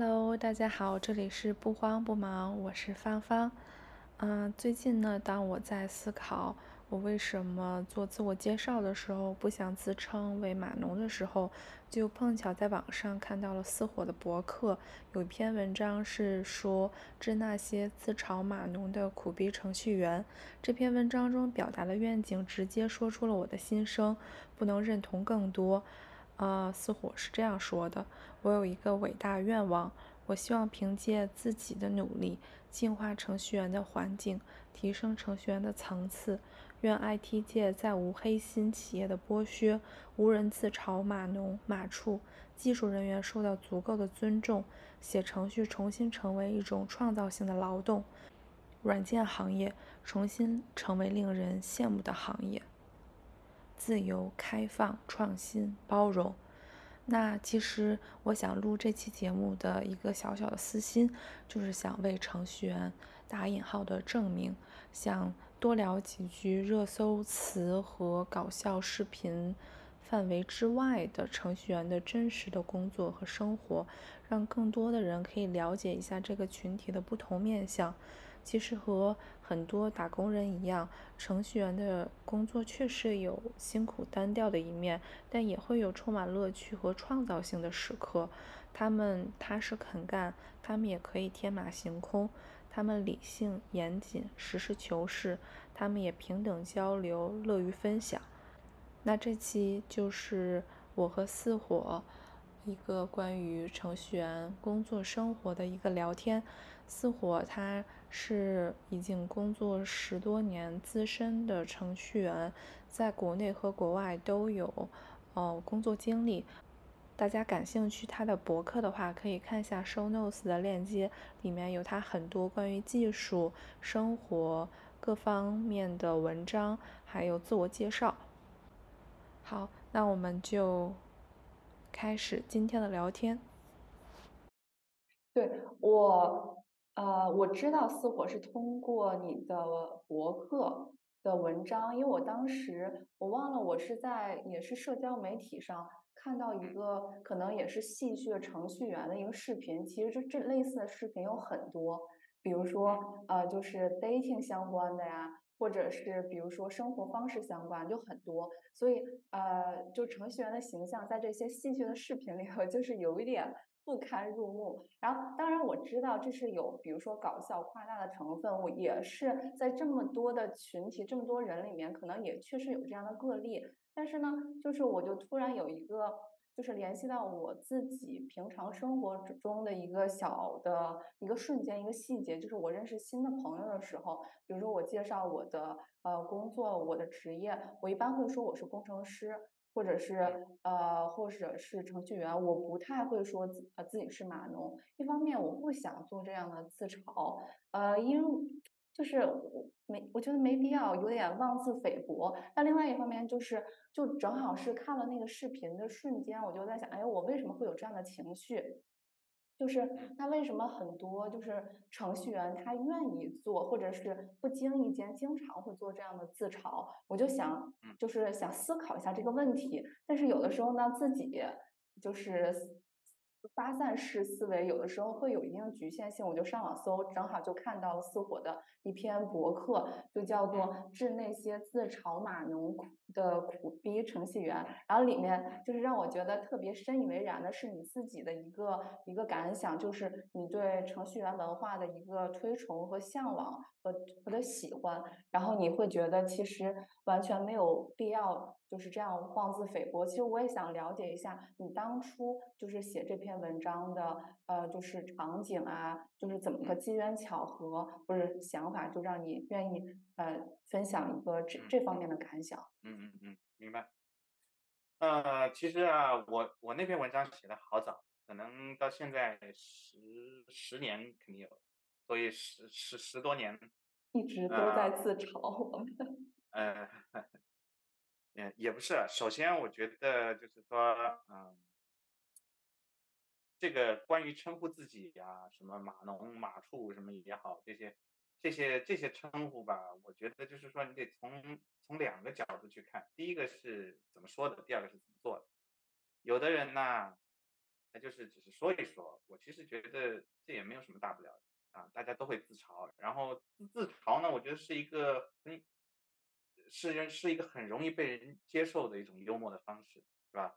Hello，大家好，这里是不慌不忙，我是芳芳。嗯，最近呢，当我在思考我为什么做自我介绍的时候不想自称为码农的时候，就碰巧在网上看到了私火的博客，有一篇文章是说致那些自嘲码农的苦逼程序员。这篇文章中表达的愿景，直接说出了我的心声，不能认同更多。呃，似火是这样说的：“我有一个伟大愿望，我希望凭借自己的努力，净化程序员的环境，提升程序员的层次。愿 IT 界再无黑心企业的剥削，无人自嘲码农码畜，技术人员受到足够的尊重，写程序重新成为一种创造性的劳动，软件行业重新成为令人羡慕的行业。”自由、开放、创新、包容。那其实我想录这期节目的一个小小的私心，就是想为程序员打引号的证明，想多聊几句热搜词和搞笑视频范围之外的程序员的真实的工作和生活，让更多的人可以了解一下这个群体的不同面相。其实和很多打工人一样，程序员的工作确实有辛苦单调的一面，但也会有充满乐趣和创造性的时刻。他们踏实肯干，他们也可以天马行空。他们理性严谨，实事求是。他们也平等交流，乐于分享。那这期就是我和四火。一个关于程序员工作生活的一个聊天，似火他是已经工作十多年资深的程序员，在国内和国外都有呃工作经历。大家感兴趣他的博客的话，可以看一下 show notes 的链接，里面有他很多关于技术、生活各方面的文章，还有自我介绍。好，那我们就。开始今天的聊天。对我，呃，我知道似火是通过你的博客的文章，因为我当时我忘了我是在也是社交媒体上看到一个可能也是戏谑程序员的一个视频。其实这这类似的视频有很多，比如说呃，就是 dating 相关的呀。或者是比如说生活方式相关就很多，所以呃，就程序员的形象在这些戏谑的视频里头就是有一点不堪入目。然后当然我知道这是有比如说搞笑夸大的成分，我也是在这么多的群体这么多人里面，可能也确实有这样的个例。但是呢，就是我就突然有一个。就是联系到我自己平常生活中的一个小的一个瞬间，一个细节，就是我认识新的朋友的时候，比如说我介绍我的呃工作，我的职业，我一般会说我是工程师，或者是呃或者是程序员，我不太会说自呃自己是码农。一方面我不想做这样的自嘲，呃因为。就是我没，我觉得没必要，有点妄自菲薄。那另外一方面就是，就正好是看了那个视频的瞬间，我就在想，哎，我为什么会有这样的情绪？就是那为什么很多就是程序员他愿意做，或者是不经意间经常会做这样的自嘲？我就想，就是想思考一下这个问题。但是有的时候呢，自己就是。发散式思维有的时候会有一定的局限性，我就上网搜，正好就看到了似火的一篇博客，就叫做《致那些自嘲码农的苦逼程序员》，然后里面就是让我觉得特别深以为然的是你自己的一个一个感想，就是你对程序员文化的一个推崇和向往和和的喜欢，然后你会觉得其实完全没有必要。就是这样妄自菲薄。其实我也想了解一下，你当初就是写这篇文章的，呃，就是场景啊，就是怎么个机缘巧合或者想法，就让你愿意呃分享一个这这方面的感想。嗯嗯嗯，明白。呃，其实啊，我我那篇文章写的好早，可能到现在十十年肯定有，所以十十十多年一直都在自嘲我们。呃。嗯，也不是。首先，我觉得就是说，嗯，这个关于称呼自己呀，什么马农、马畜什么也好，这些、这些、这些称呼吧，我觉得就是说，你得从从两个角度去看。第一个是怎么说的，第二个是怎么做的。有的人呢，他就是只是说一说，我其实觉得这也没有什么大不了的啊，大家都会自嘲，然后自自嘲呢，我觉得是一个很是人是一个很容易被人接受的一种幽默的方式，是吧？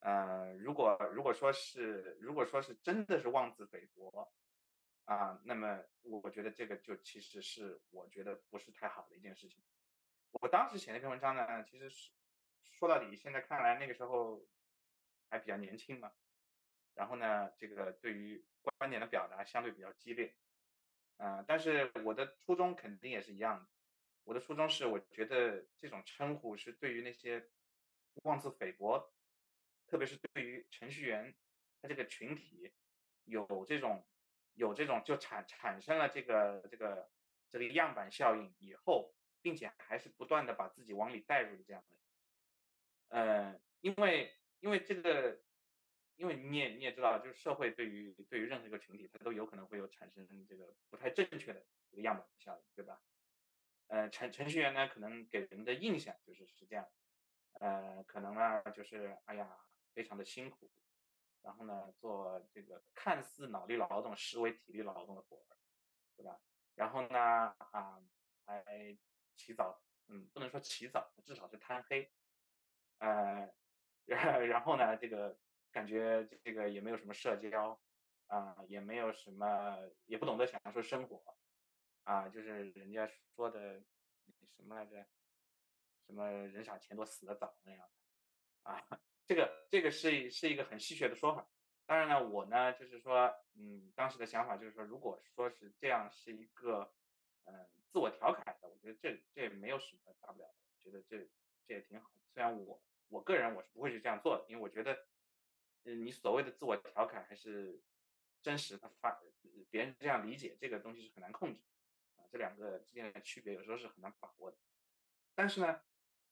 呃，如果如果说是如果说是真的是妄自菲薄啊，那么我觉得这个就其实是我觉得不是太好的一件事情。我当时写那篇文章呢，其实是说到底，现在看来那个时候还比较年轻嘛，然后呢，这个对于观点的表达相对比较激烈，嗯，但是我的初衷肯定也是一样的。我的初衷是，我觉得这种称呼是对于那些妄自菲薄，特别是对于程序员他这个群体有这种有这种就产产生了这个这个这个样板效应以后，并且还是不断的把自己往里带入的这样的，呃，因为因为这个，因为你也你也知道，就是社会对于对于任何一个群体，它都有可能会有产生这个不太正确的这个样板效应，对吧？呃，程程序员呢，可能给人的印象就是是这样，呃，可能呢就是哎呀，非常的辛苦，然后呢做这个看似脑力劳动，实为体力劳动的活儿，对吧？然后呢啊，还起早，嗯，不能说起早，至少是贪黑，呃，然然后呢，这个感觉这个也没有什么社交，啊，也没有什么，也不懂得享受生活。啊，就是人家说的什么来着？什么人傻钱多死得早那样的啊？这个这个是是一个很戏谑的说法。当然呢，我呢就是说，嗯，当时的想法就是说，如果说是这样，是一个嗯自我调侃的，我觉得这这也没有什么大不了的，觉得这这也挺好。虽然我我个人我是不会去这样做的，因为我觉得，嗯，你所谓的自我调侃还是真实的发，别人这样理解这个东西是很难控制。这两个之间的区别有时候是很难把握的，但是呢，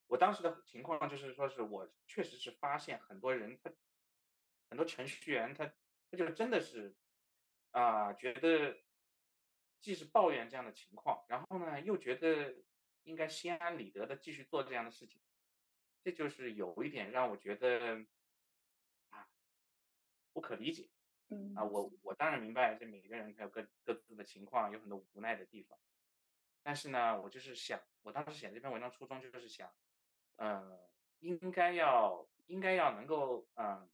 我当时的情况就是说，是我确实是发现很多人他很多程序员他他就真的是啊，觉得既是抱怨这样的情况，然后呢又觉得应该心安理得的继续做这样的事情，这就是有一点让我觉得啊不可理解。嗯啊，我我当然明白，这每个人他有各各自的情况，有很多无奈的地方。但是呢，我就是想，我当时写这篇文章初衷就是想，呃，应该要应该要能够，嗯，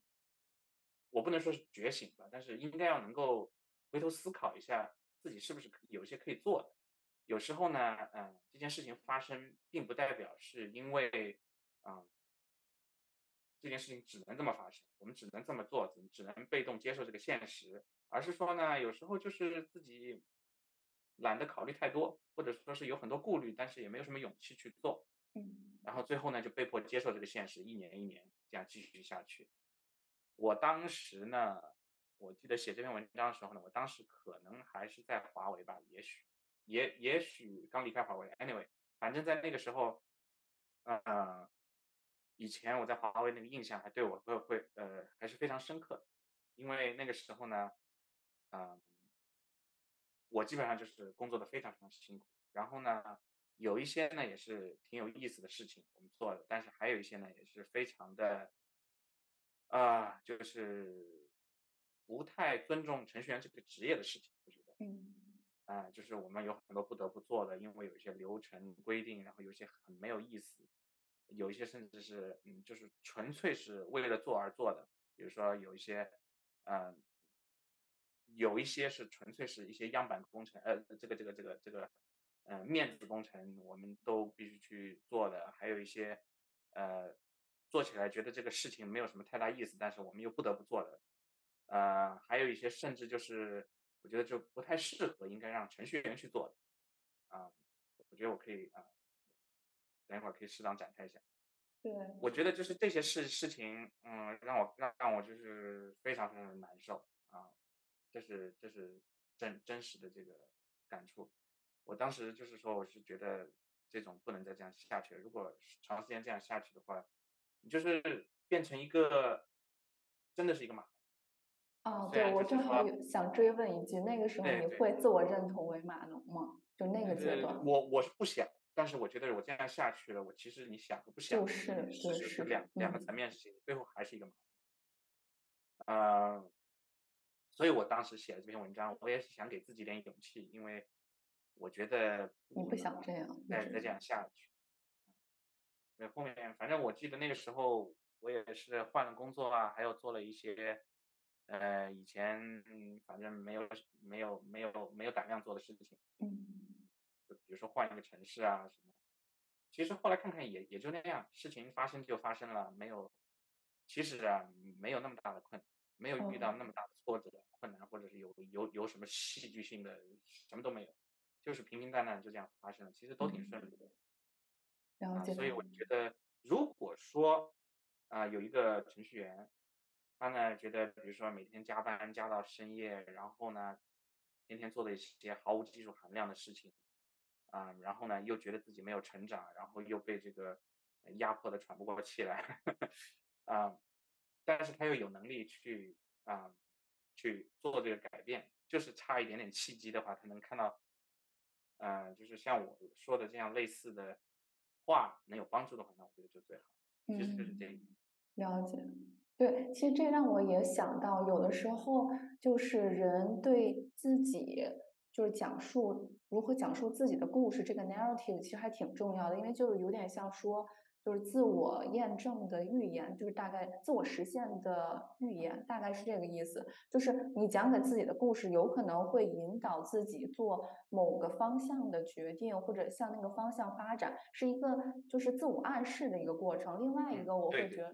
我不能说是觉醒吧，但是应该要能够回头思考一下自己是不是有一些可以做的。有时候呢，嗯，这件事情发生，并不代表是因为，啊。这件事情只能这么发生，我们只能这么做，只只能被动接受这个现实，而是说呢，有时候就是自己懒得考虑太多，或者说是有很多顾虑，但是也没有什么勇气去做，嗯，然后最后呢就被迫接受这个现实，一年一年这样继续下去。我当时呢，我记得写这篇文章的时候呢，我当时可能还是在华为吧，也许也也许刚离开华为，anyway，反正在那个时候，呃。以前我在华为那个印象还对我会会呃还是非常深刻。的，因为那个时候呢，嗯，我基本上就是工作的非常非常辛苦，然后呢，有一些呢也是挺有意思的事情我们做的，但是还有一些呢也是非常的，啊，就是不太尊重程序员这个职业的事情，我觉得，嗯，啊，就是我们有很多不得不做的，因为有一些流程规定，然后有些很没有意思。有一些甚至是，嗯，就是纯粹是为了做而做的，比如说有一些，嗯，有一些是纯粹是一些样板工程，呃，这个这个这个这个，嗯，面子工程，我们都必须去做的，还有一些，呃，做起来觉得这个事情没有什么太大意思，但是我们又不得不做的，呃，还有一些甚至就是我觉得就不太适合应该让程序员去做的，啊，我觉得我可以啊。等一会儿可以适当展开一下。对，我觉得就是这些事事情，嗯，让我让让我就是非常非常的难受啊，这是这是真真实的这个感触。我当时就是说，我是觉得这种不能再这样下去了。如果长时间这样下去的话，你就是变成一个真的是一个马。哦，对，我正好有想追问一句，那个时候你会自我认同为码农吗？就那个阶段。我我是不想。但是我觉得我这样下去了，我其实你想和不想，是是两两个层面事情，最后还是一个麻烦。呃，所以我当时写了这篇文章，我也是想给自己点勇气，因为我觉得你不想这样，再再这样下去。对，后面反正我记得那个时候，我也是换了工作啊，还有做了一些，呃，以前反正没有没有没有没有胆量做的事情。嗯。就比如说换一个城市啊什么。其实后来看看也也就那样，事情发生就发生了，没有，其实啊没有那么大的困，没有遇到那么大的挫折困难，或者是有有有什么戏剧性的，什么都没有，就是平平淡淡就这样发生了，其实都挺顺利的。了解。所以我觉得，如果说啊有一个程序员，他呢觉得，比如说每天加班加到深夜，然后呢天天做的一些毫无技术含量的事情。啊，然后呢，又觉得自己没有成长，然后又被这个压迫的喘不过气来，啊，但是他又有能力去啊去做这个改变，就是差一点点契机的话，他能看到，嗯，就是像我说的这样类似的话能有帮助的话，那我觉得就最好。其实就是这一点。了解，对，其实这让我也想到，有的时候就是人对自己。就是讲述如何讲述自己的故事，这个 narrative 其实还挺重要的，因为就是有点像说，就是自我验证的预言，就是大概自我实现的预言，大概是这个意思。就是你讲给自己的故事，有可能会引导自己做某个方向的决定，或者向那个方向发展，是一个就是自我暗示的一个过程。另外一个我会觉，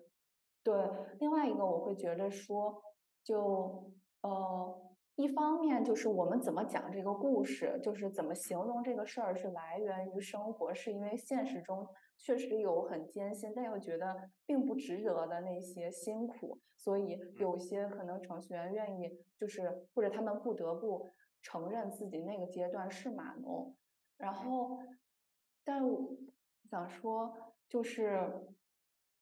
对，另外一个我会觉得说，就呃。一方面就是我们怎么讲这个故事，就是怎么形容这个事儿，是来源于生活，是因为现实中确实有很艰辛，但又觉得并不值得的那些辛苦，所以有些可能程序员愿意，就是或者他们不得不承认自己那个阶段是码农，然后，但想说就是。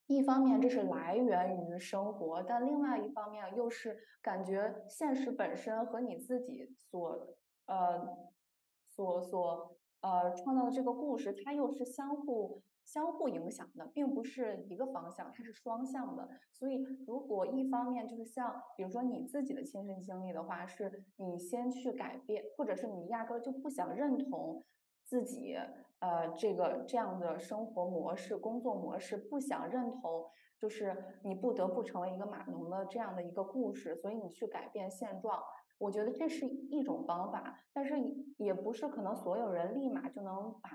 一方面这是来源于生活，但另外一方面又是感觉现实本身和你自己所呃所所呃创造的这个故事，它又是相互相互影响的，并不是一个方向，它是双向的。所以如果一方面就是像比如说你自己的亲身经历的话，是你先去改变，或者是你压根就不想认同。自己呃，这个这样的生活模式、工作模式不想认同，就是你不得不成为一个码农的这样的一个故事，所以你去改变现状。我觉得这是一种方法，但是也不是可能所有人立马就能把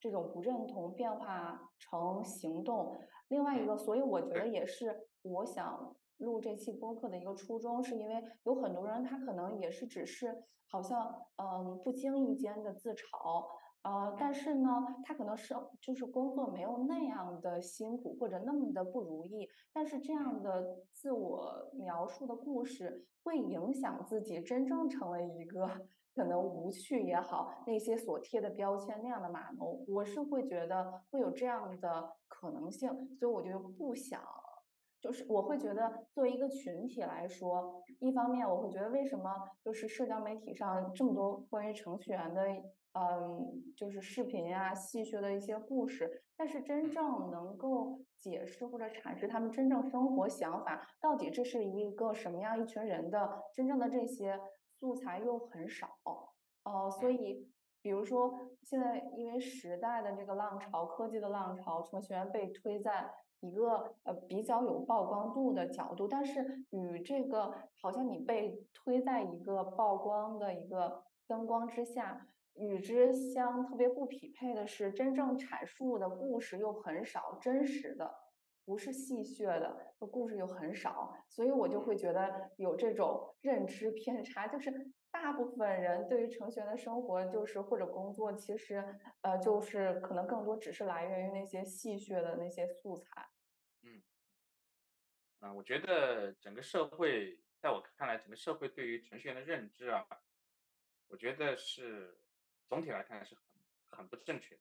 这种不认同变化成行动。另外一个，所以我觉得也是我想录这期播客的一个初衷，是因为有很多人他可能也是只是好像嗯不经意间的自嘲。呃，但是呢，他可能是就是工作没有那样的辛苦或者那么的不如意，但是这样的自我描述的故事会影响自己真正成为一个 可能无趣也好，那些所贴的标签那样的码农，我是会觉得会有这样的可能性，所以我就不想，就是我会觉得作为一个群体来说，一方面我会觉得为什么就是社交媒体上这么多关于程序员的。嗯，就是视频呀、戏谑的一些故事，但是真正能够解释或者阐释他们真正生活想法，到底这是一个什么样一群人的真正的这些素材又很少。呃，所以比如说现在因为时代的这个浪潮、科技的浪潮，程序员被推在一个呃比较有曝光度的角度，但是与这个好像你被推在一个曝光的一个灯光之下。与之相特别不匹配的是，真正阐述的故事又很少，真实的不是戏谑的故事又很少，所以我就会觉得有这种认知偏差，就是大部分人对于程序员的生活就是或者工作，其实呃就是可能更多只是来源于那些戏谑的那些素材。嗯，啊，我觉得整个社会，在我看来，整个社会对于程序员的认知啊，我觉得是。总体来看是很很不正确的，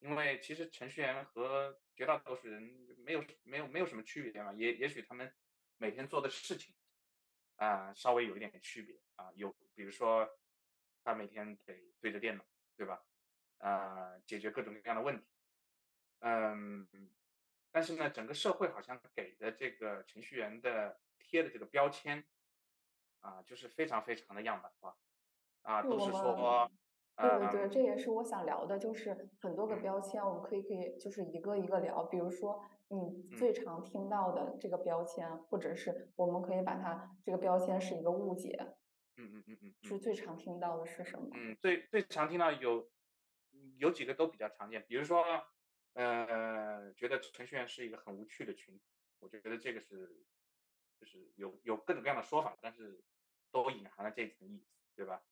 因为其实程序员和绝大多数人没有没有没有什么区别嘛，也也许他们每天做的事情啊稍微有一点区别啊，有比如说他每天得对着电脑，对吧？啊，解决各种各样的问题，嗯，但是呢，整个社会好像给的这个程序员的贴的这个标签，啊，就是非常非常的样板化，啊，对，都是说，对对对，这嗯也是我想聊的，就是很多个嗯标签，我们可以可以就是一个一个聊。比如说你嗯最常听到的这个标签，或者是我们可以把它这个标签是一个误解，嗯嗯嗯嗯就是最常听到的是什么？嗯，最最常听到有有几个都比较常见，比如说，呃，觉得程序员是一个很无趣的群体，我觉得这个是就是有有各种各样的说法，但是都隐含了这层意思，对吧？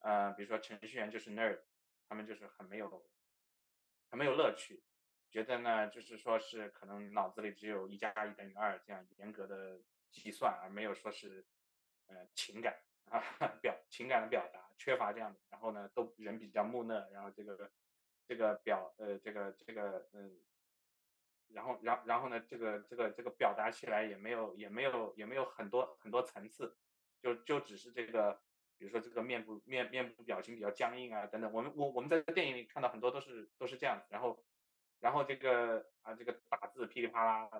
呃，比如说程序员就是 nerd，他们就是很没有很没有乐趣，觉得呢就是说是可能脑子里只有一加一等于二这样严格的计算，而没有说是呃情感 啊表情感的表达，缺乏这样的，然后呢都人比较木讷，然后这个这个表呃这个这个嗯。然后，然然后呢，这个这个这个表达起来也没有也没有也没有很多很多层次，就就只是这个，比如说这个面部面面部表情比较僵硬啊等等，我们我我们在电影里看到很多都是都是这样，然后然后这个啊这个打字噼里啪啦，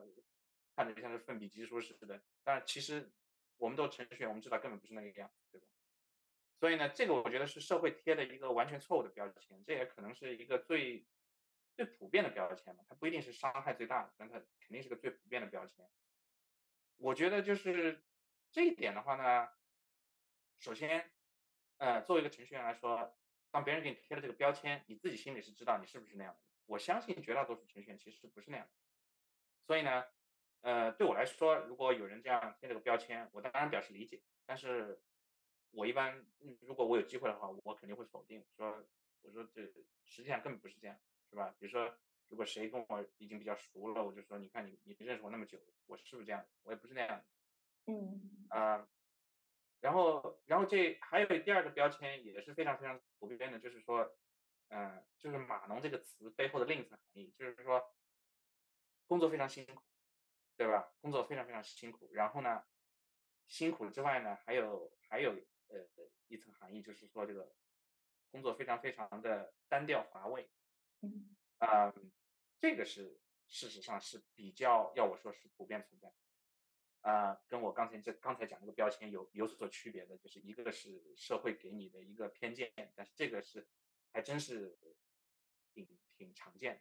看着就像是奋笔疾书似的，但其实我们都程序员，我们知道根本不是那个样子，对吧？所以呢，这个我觉得是社会贴的一个完全错误的标签，这也可能是一个最最普遍的标签嘛，它不一定是伤害最大的，但它肯定是个最普遍的标签。我觉得就是这一点的话呢，首先，呃，作为一个程序员来说，当别人给你贴了这个标签，你自己心里是知道你是不是那样的。我相信绝大多数程序员其实不是那样的。所以呢，呃，对我来说，如果有人这样贴这个标签，我当然表示理解。但是，我一般嗯如果我有机会的话，我肯定会否定，说我说这实际上根本不是这样，是吧？比如说，如果谁跟我已经比较熟了，我就说，你看你你认识我那么久，我是不是这样的？我也不是那样的。嗯啊、然后，然后这还有第二个标签也是非常非常普遍的，就是说，嗯、就是码农这个词背后的另一层含义，就是说，工作非常辛苦，对吧？工作非常非常辛苦，然后呢，辛苦之外呢，还有还有呃一层含义，就是说这个工作非常非常的单调乏味，嗯啊、这个是事实上是比较要我说是普遍存在。啊、跟我刚才这刚才讲那个标签有有所区别的，就是一个是社会给你的一个偏见，但是这个是还真是挺挺常见的。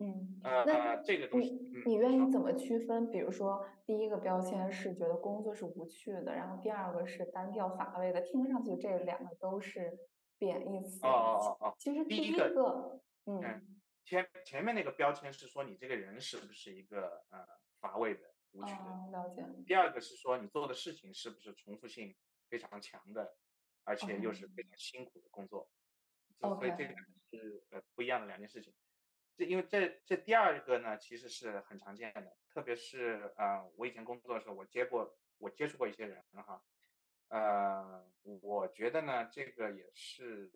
嗯，呃那这个东西，你愿意怎么区分？比如说，第一个标签是觉得工作是无趣的，然后第二个是单调乏味的，听上去这两个都是贬义词。哦哦哦哦，其实第一个嗯，前前面那个标签是说你这个人是不是一个呃乏味的、无趣的。哦，了解。第二个是说你做的事情是不是重复性非常强的，而且又是非常辛苦的工作。就所以这 OK 个是呃不一样的两件事情。这因为这这第二个呢，其实是很常见的，特别是呃，我以前工作的时候，我接过我接触过一些人哈，呃，我觉得呢，这个也是，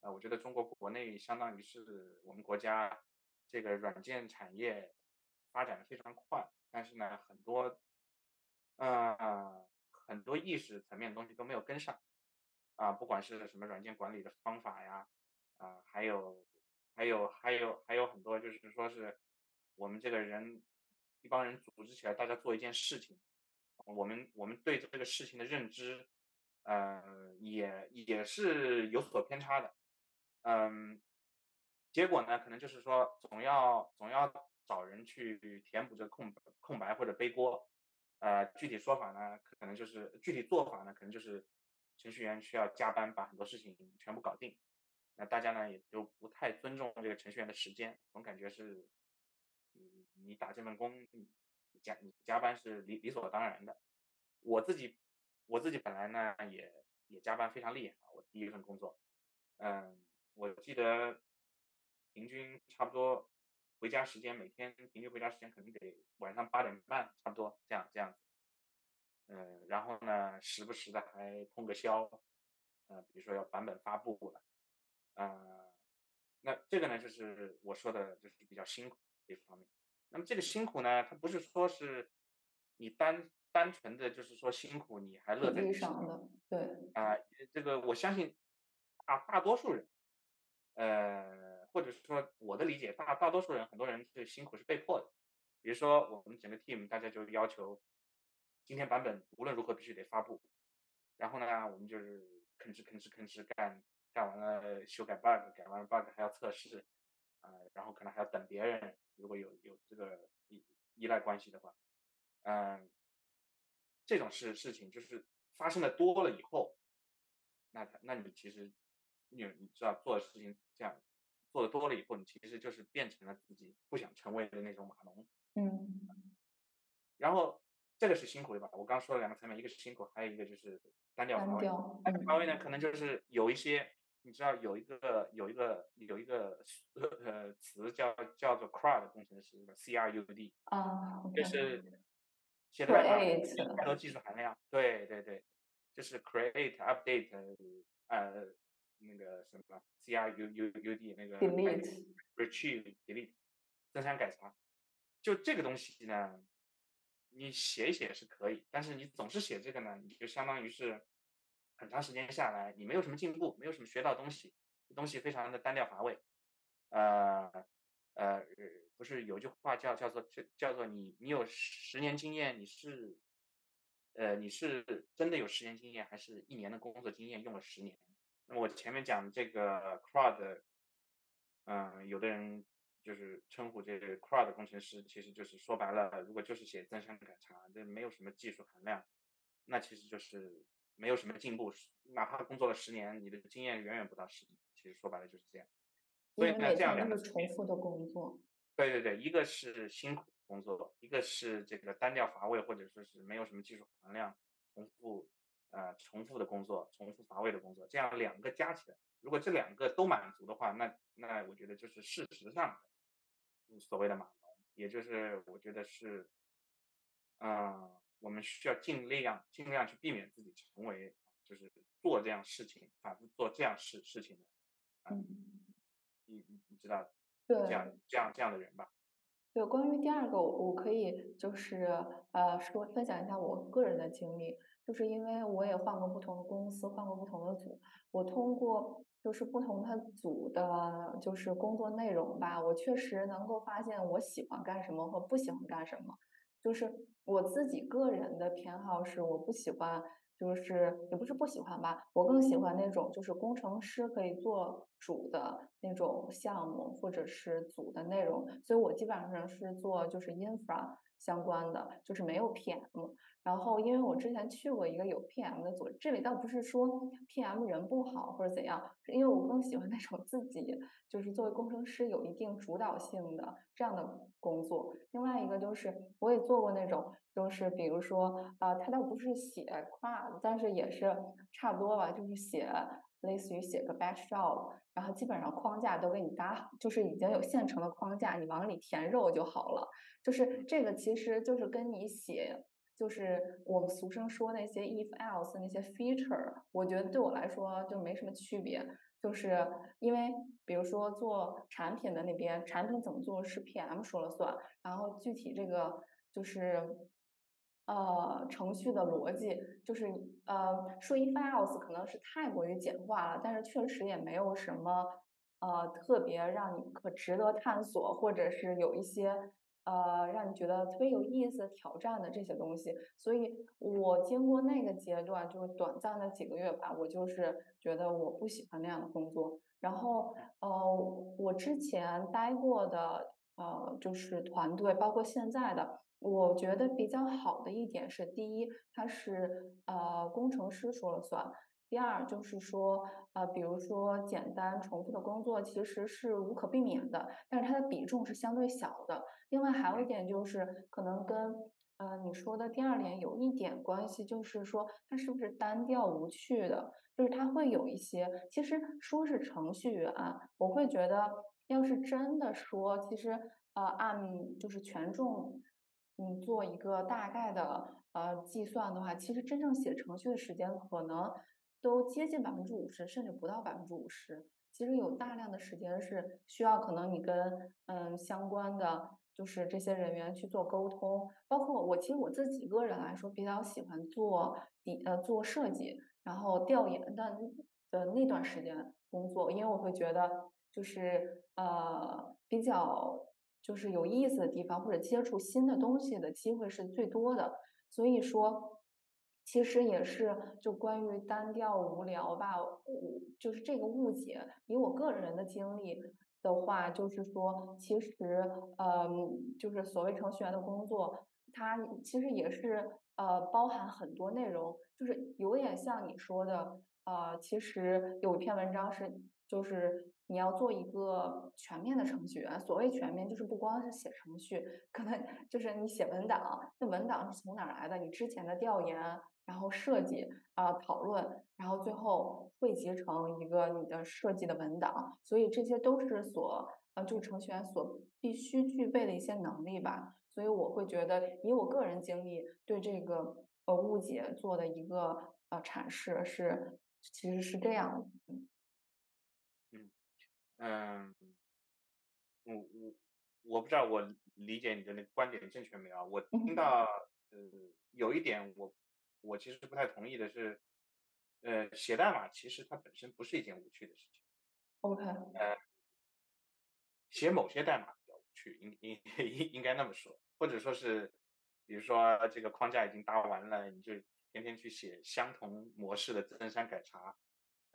呃，我觉得中国国内相当于是我们国家这个软件产业发展的非常快，但是呢，很多呃很多意识层面的东西都没有跟上。啊，不管是什么软件管理的方法呀，啊，还有还有还有还有很多就是说是我们这个人一帮人组织起来，大家做一件事情，我们我们对这个事情的认知，呃，也也是有所偏差的，嗯，结果呢，可能就是说总要总要找人去填补这个空空白或者背锅，呃，具体说法呢，可能就是具体做法呢，可能就是程序员需要加班把很多事情全部搞定，那大家呢也就不太尊重这个程序员的时间，总感觉是你你打这份工，加你加班是理理所当然的。我自己我自己本来呢也也加班非常厉害，我第一份工作，嗯，我记得平均差不多回家时间每天平均回家时间可能得晚上八点半，差不多这样这样子。嗯，然后呢，时不时的还通个宵，呃，比如说要版本发布了，呃，那这个呢，就是我说的，就是比较辛苦这方面。那么这个辛苦呢，它不是说是你单单纯的就是说辛苦，你还乐在其中的，对，啊、这个我相信啊大多数人，呃，或者是说我的理解，大大多数人，很多人是辛苦是被迫的。比如说我们整个 team，大家就要求今天版本无论如何必须得发布。然后呢，我们就是吭哧吭哧吭哧干，干完了修改 bug，改完 bug 还要测试，啊，然后可能还要等别人，如果有有这个依依赖关系的话，嗯，这种事事情就是发生的多了以后，那那你其实你你知道做的事情这样做的多了以后，你其实就是变成了自己不想成为的那种码农，嗯，然后这个是辛苦的吧？我刚说了两个层面，一个是辛苦，还有一个就是单调乏味。单调，乏味呢，嗯可能就是有一些，你知道有一个有一个有一个呃词叫叫做 CRUD 工程师，C R U D，啊就是写的代码 Create 太多技术含量。对对对，就是 create update 呃那个什么 C R U U U D 那个 Delete retrieve delete 增删改查，就这个东西呢，你写一写是可以，但是你总是写这个呢，你就相当于是很长时间下来，你没有什么进步，没有什么学到东西，东西非常的单调乏味。呃呃，不是有句话叫叫做叫叫做你你有十年经验，你是呃你是真的有十年经验，还是一年的工作经验用了十年？那我前面讲这个 CRUD，嗯，有的人就是称呼这个 CRUD 工程师，其实就是说白了，如果就是写增删改查，这没有什么技术含量，那其实就是没有什么进步，哪怕工作了十年，你的经验远远不到十年，其实说白了就是这样。所以呢，因为每这样两个，重复的工作，对对对，一个是辛苦工作，一个是这个单调乏味，或者说是没有什么技术含量，重复呃重复的工作，重复乏味的工作，这样两个加起来，如果这两个都满足的话，那那我觉得就是事实上的嗯所谓的码农，也就是我觉得是，嗯、我们需要尽量尽量去避免自己成为就是做这样事情，反复做这样事事情的，嗯，你你你知道对。这样这样这样的人吧？对，关于第二个，我我可以就是呃说分享一下我个人的经历，就是因为我也换过不同的公司，换过不同的组，我通过就是不同的组的，就是工作内容吧，我确实能够发现我喜欢干什么和不喜欢干什么。就是我自己个人的偏好是，我不喜欢，就是也不是不喜欢吧，我更喜欢那种就是工程师可以做主的那种项目或者是组的内容，所以我基本上是做就是 infra 相关的，就是没有 PM。然后因为我之前去过一个有 PM 的组，这里倒不是说 PM 人不好或者怎样，因为我更喜欢那种自己就是作为工程师有一定主导性的这样的工作。另外一个就是我也做过那种，就是比如说啊、呃，它倒不是写 CRUD，但是也是差不多吧，就是写类似于写个 batch job，然后基本上框架都给你搭好，就是已经有现成的框架，你往里填肉就好了。就是这个其实就是跟你写。就是我们俗称说那些 if else 那些 feature，我觉得对我来说就没什么区别。就是因为比如说做产品的那边，产品怎么做是 PM 说了算，然后具体这个就是呃程序的逻辑，就是呃说 if else 可能是太过于简化了，但是确实也没有什么呃特别让你可值得探索，或者是有一些。呃，让你觉得特别有意思、挑战的这些东西，所以我经过那个阶段，就是短暂的几个月吧，我就是觉得我不喜欢那样的工作。然后，呃，我之前待过的呃，就是团队，包括现在的，我觉得比较好的一点是，第一，它是呃工程师说了算。第二就是说，呃，比如说简单重复的工作其实是无可避免的，但是它的比重是相对小的。另外还有一点就是，可能跟呃你说的第二点有一点关系，就是说它是不是单调无趣的，就是它会有一些，其实说是程序员，啊我会觉得要是真的说，其实呃按就是权重，嗯做一个大概的呃计算的话，其实真正写程序的时间可能。都接近百分之五十，甚至不到百分之五十。其实有大量的时间是需要可能你跟嗯相关的就是这些人员去做沟通，包括我其实我自己个人来说比较喜欢做底呃做设计，然后调研的的那段时间工作，因为我会觉得就是呃比较就是有意思的地方或者接触新的东西的机会是最多的。所以说，其实也是就关于单调无聊吧，我就是这个误解。以我个人的经历的话，就是说，其实，嗯，就是所谓程序员的工作，它其实也是呃包含很多内容，就是有点像你说的，呃，其实有一篇文章是。就是你要做一个全面的程序员，所谓全面，就是不光是写程序，可能就是你写文档，那文档是从哪来的？你之前的调研，然后设计啊讨论，然后最后汇集成一个你的设计的文档，所以这些都是所呃，就是程序员所必须具备的一些能力吧。所以我会觉得，以我个人经历对这个呃误解做的一个呃阐释是，其实是这样的。嗯，我我我不知道我理解你的那个观点正确没有？我听到呃有一点我我其实不太同意的是，呃写代码其实它本身不是一件无趣的事情。OK。呃，写某些代码比较无趣，应应 应应该那么说，或者说是，比如说这个框架已经搭完了，你就天天去写相同模式的增删改查。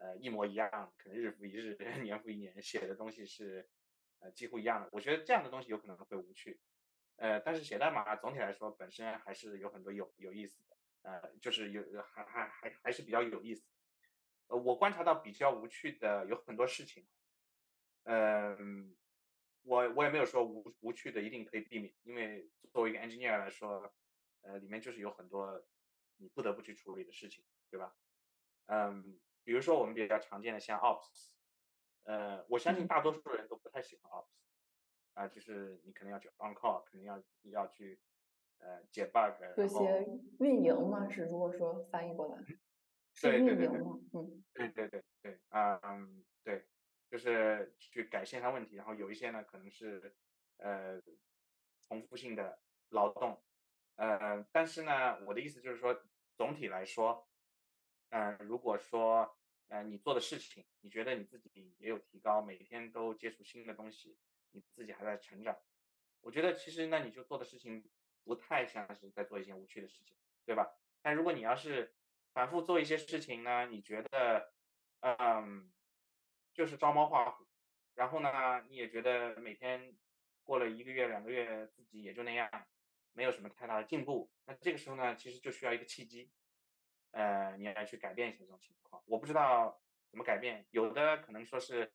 呃，一模一样，可能日复一日，年复一年，写的东西是呃几乎一样的。我觉得这样的东西有可能会无趣，呃，但是写代码总体来说本身还是有很多有有意思的，呃，就是有还还还还是比较有意思。呃，我观察到比较无趣的有很多事情，嗯，我我也没有说无无趣的一定可以避免，因为作为一个 engineer 来说，呃，里面就是有很多你不得不去处理的事情，对吧？嗯。比如说我们比较常见的像 Ops，呃，我相信大多数人都不太喜欢 Ops，啊，就是你可能要去 on call，可能要要去呃解 bug，这些运营嘛是如果说翻译过来，是运营嘛，嗯，对对对对，啊嗯对，就是去改线上问题，然后有一些呢可能是呃重复性的劳动，呃，但是呢我的意思就是说总体来说。嗯，如果说，呃，你做的事情，你觉得你自己也有提高，每天都接触新的东西，你自己还在成长，我觉得其实那你就做的事情不太像是在做一件无趣的事情，对吧？但如果你要是反复做一些事情呢，你觉得，嗯，就是招猫画虎，然后呢，你也觉得每天过了一个月、两个月，自己也就那样，没有什么太大的进步，那这个时候呢，其实就需要一个契机。呃，你来去改变一下这种情况，我不知道怎么改变。有的可能说是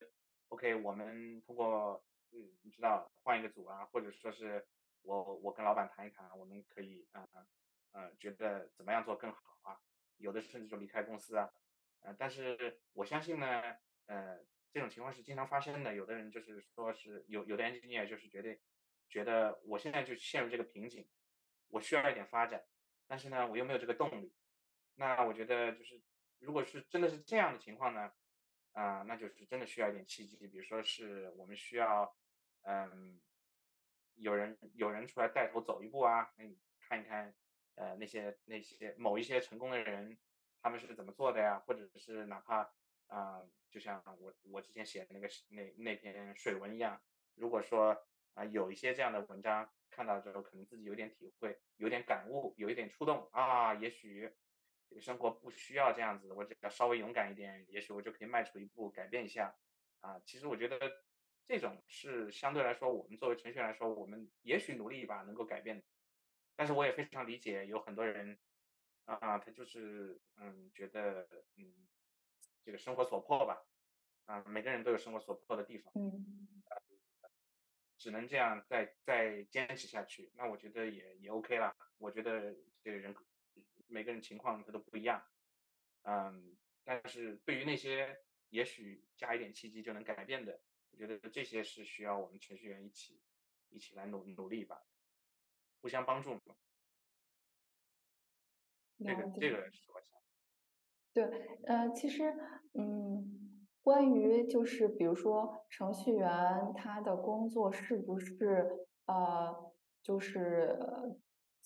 ，OK，我们通过，嗯，你知道换一个组啊，或者说是我我跟老板谈一谈，我们可以啊，呃，觉得怎么样做更好啊？有的甚至就离开公司啊，呃，但是我相信呢，呃，这种情况是经常发生的。有的人就是说是有有的 engineer 就是觉得觉得我现在就陷入这个瓶颈，我需要一点发展，但是呢，我又没有这个动力。那我觉得就是，如果是真的是这样的情况呢，啊，那就是真的需要一点契机，比如说是我们需要，嗯，有人有人出来带头走一步啊，你看一看，呃，那些那些某一些成功的人，他们是怎么做的呀？或者是哪怕啊，就像我我之前写的那个那那篇水文一样，如果说啊有一些这样的文章看到之后，可能自己有点体会，有点感悟，有一点触动啊，也许。这个生活不需要这样子，我只要稍微勇敢一点，也许我就可以迈出一步，改变一下。啊，其实我觉得这种是相对来说，我们作为程序员来说，我们也许努力一把能够改变的。但是我也非常理解，有很多人啊，他就是嗯，觉得嗯，这个生活所迫吧。啊，每个人都有生活所迫的地方。嗯。只能这样再再坚持下去，那我觉得也也 OK 了。我觉得这个人。每个人情况他都不一样，嗯，但是对于那些也许加一点契机就能改变的，我觉得这些是需要我们程序员一起一起来努努力吧，互相帮助嘛。这个这个是我想。对，呃，其实，嗯，关于就是比如说程序员他的工作是不是呃，就是。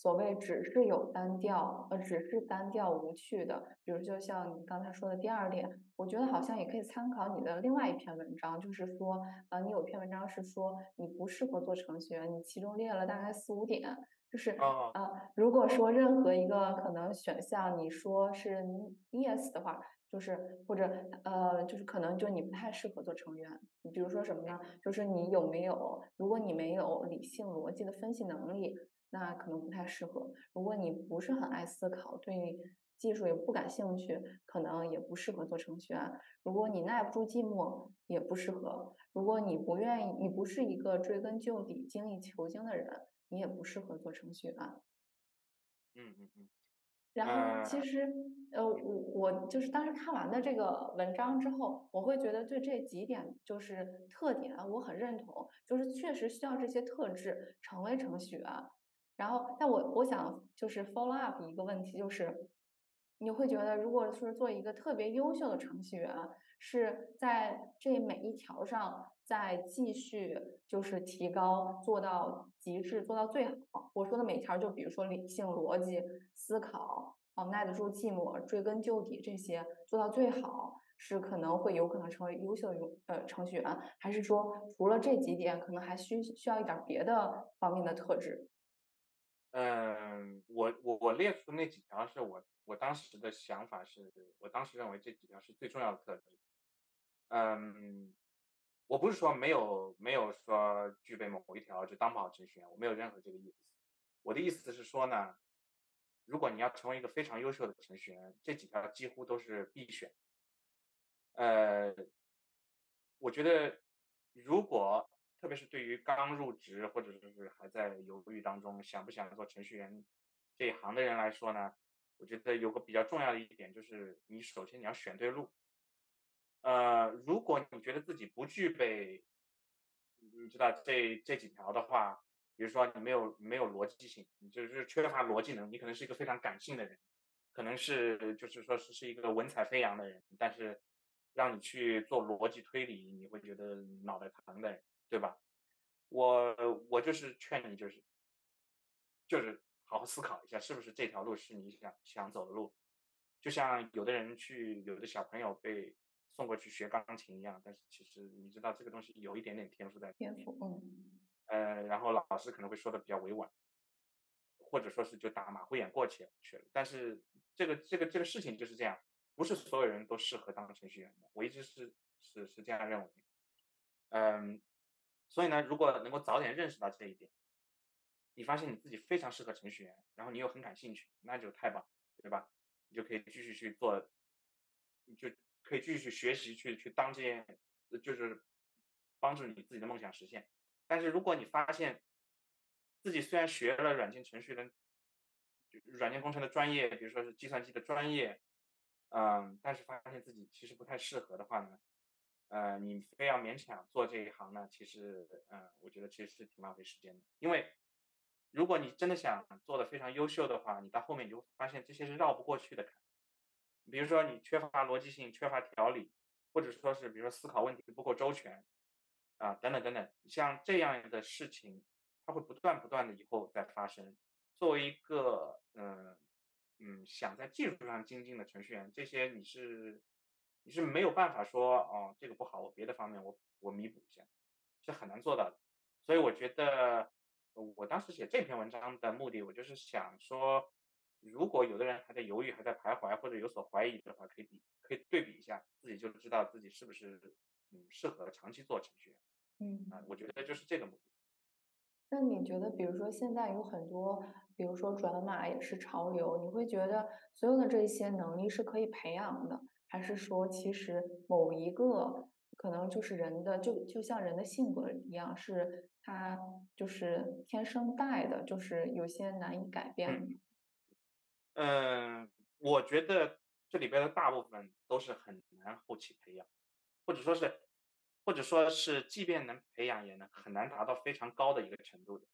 所谓只是有单调，呃，只是单调无趣的，比如就像你刚才说的第二点，我觉得好像也可以参考你的另外一篇文章，就是说，呃，你有篇文章是说你不适合做程序员，你其中列了大概四五点，就是啊，呃，如果说任何一个可能选项你说是 yes 的话，就是或者呃，就是可能就你不太适合做程序员。你比如说什么呢？就是你有没有，如果你没有理性逻辑的分析能力，那可能不太适合。如果你不是很爱思考，对技术也不感兴趣，可能也不适合做程序员。如果你耐不住寂寞，也不适合。如果你不愿意，你不是一个追根究底、精益求精的人。你也不适合做程序员。嗯嗯嗯。然后其呃，实，呃，我我就是当时看完的这个文章之后，我会觉得对这几点就是特点，我很认同，就是确实需要这些特质成为程序员。然后，但我我想就是 follow up 一个问题，就是你会觉得，如果是做一个特别优秀的程序员，是在这每一条上再继续就是提高，做到极致，做到最好。我说的每条，就比如说理性、逻辑、思考，哦，耐得住寂寞、追根究底这些做到最好，是可能会有可能成为优秀的呃程序员，还是说除了这几点，可能还需需要一点别的方面的特质？嗯，我我我列出那几条是我我当时的想法是，我当时认为这几条是最重要的特质。嗯，我不是说没有没有说具备某一条就当不好程序员，我没有任何这个意思。我的意思是说呢，如果你要成为一个非常优秀的程序员，这几条几乎都是必选。呃，我觉得如果特别是对于刚入职或者说是还在犹豫当中，想不想做程序员这一行的人来说呢，我觉得有个比较重要的一点就是，你首先你要选对路。呃，如果你觉得自己不具备，你知道这这几条的话，比如说你没有没有逻辑性，你就是缺乏逻辑能，你可能是一个非常感性的人，可能是就是说是是一个文采飞扬的人，但是让你去做逻辑推理，你会觉得脑袋疼的人，对吧？我我就是劝你，就是就是好好思考一下，是不是这条路是你想想走的路。就像有的人去，有的小朋友被送过去学钢琴一样，但是其实你知道这个东西有一点点天赋在里面，天赋，嗯呃，然后老师可能会说的比较委婉，或者说是就打马虎眼过去去了。但是这个这个这个事情就是这样，不是所有人都适合当程序员的，我一直是是是这样认为。嗯，所以呢，如果能够早点认识到这一点，你发现你自己非常适合程序员，然后你又很感兴趣，那就太棒，对吧？你就可以继续去做，你就可以继续去学习，去去当这件，呃就是帮助你自己的梦想实现。但是如果你发现自己虽然学了软件程序的软件工程的专业，比如说是计算机的专业，嗯，但是发现自己其实不太适合的话呢，呃，你非要勉强做这一行呢，其实，嗯，我觉得其实是挺浪费时间的。因为如果你真的想做的非常优秀的话，你到后面你就会发现这些是绕不过去的坎。比如说你缺乏逻辑性、缺乏条理，或者说是比如说思考问题不够周全，啊，等等等等，像这样的事情，它会不断不断的以后再发生。作为一个嗯嗯想在技术上精进的程序员，这些你是你是没有办法说哦这个不好，我别的方面我我弥补一下，是很难做到的。所以我觉得呃我当时写这篇文章的目的，我就是想说，如果有的人还在犹豫、还在徘徊或者有所怀疑的话，可以比可以对比一下，自己就知道自己是不是嗯适合长期做程序员啊。嗯。我觉得就是这个目的。那你觉得，比如说现在有很多，比如说转码也是潮流，你会觉得所有的这些能力是可以培养的，还是说其实某一个可能就是人的，就就像人的性格一样，是他就是天生带的，就是有些难以改变的。嗯。嗯，我觉得这里边的大部分都是很难后期培养，或者说是，或者说是，即便能培养，也能很难达到非常高的一个程度的。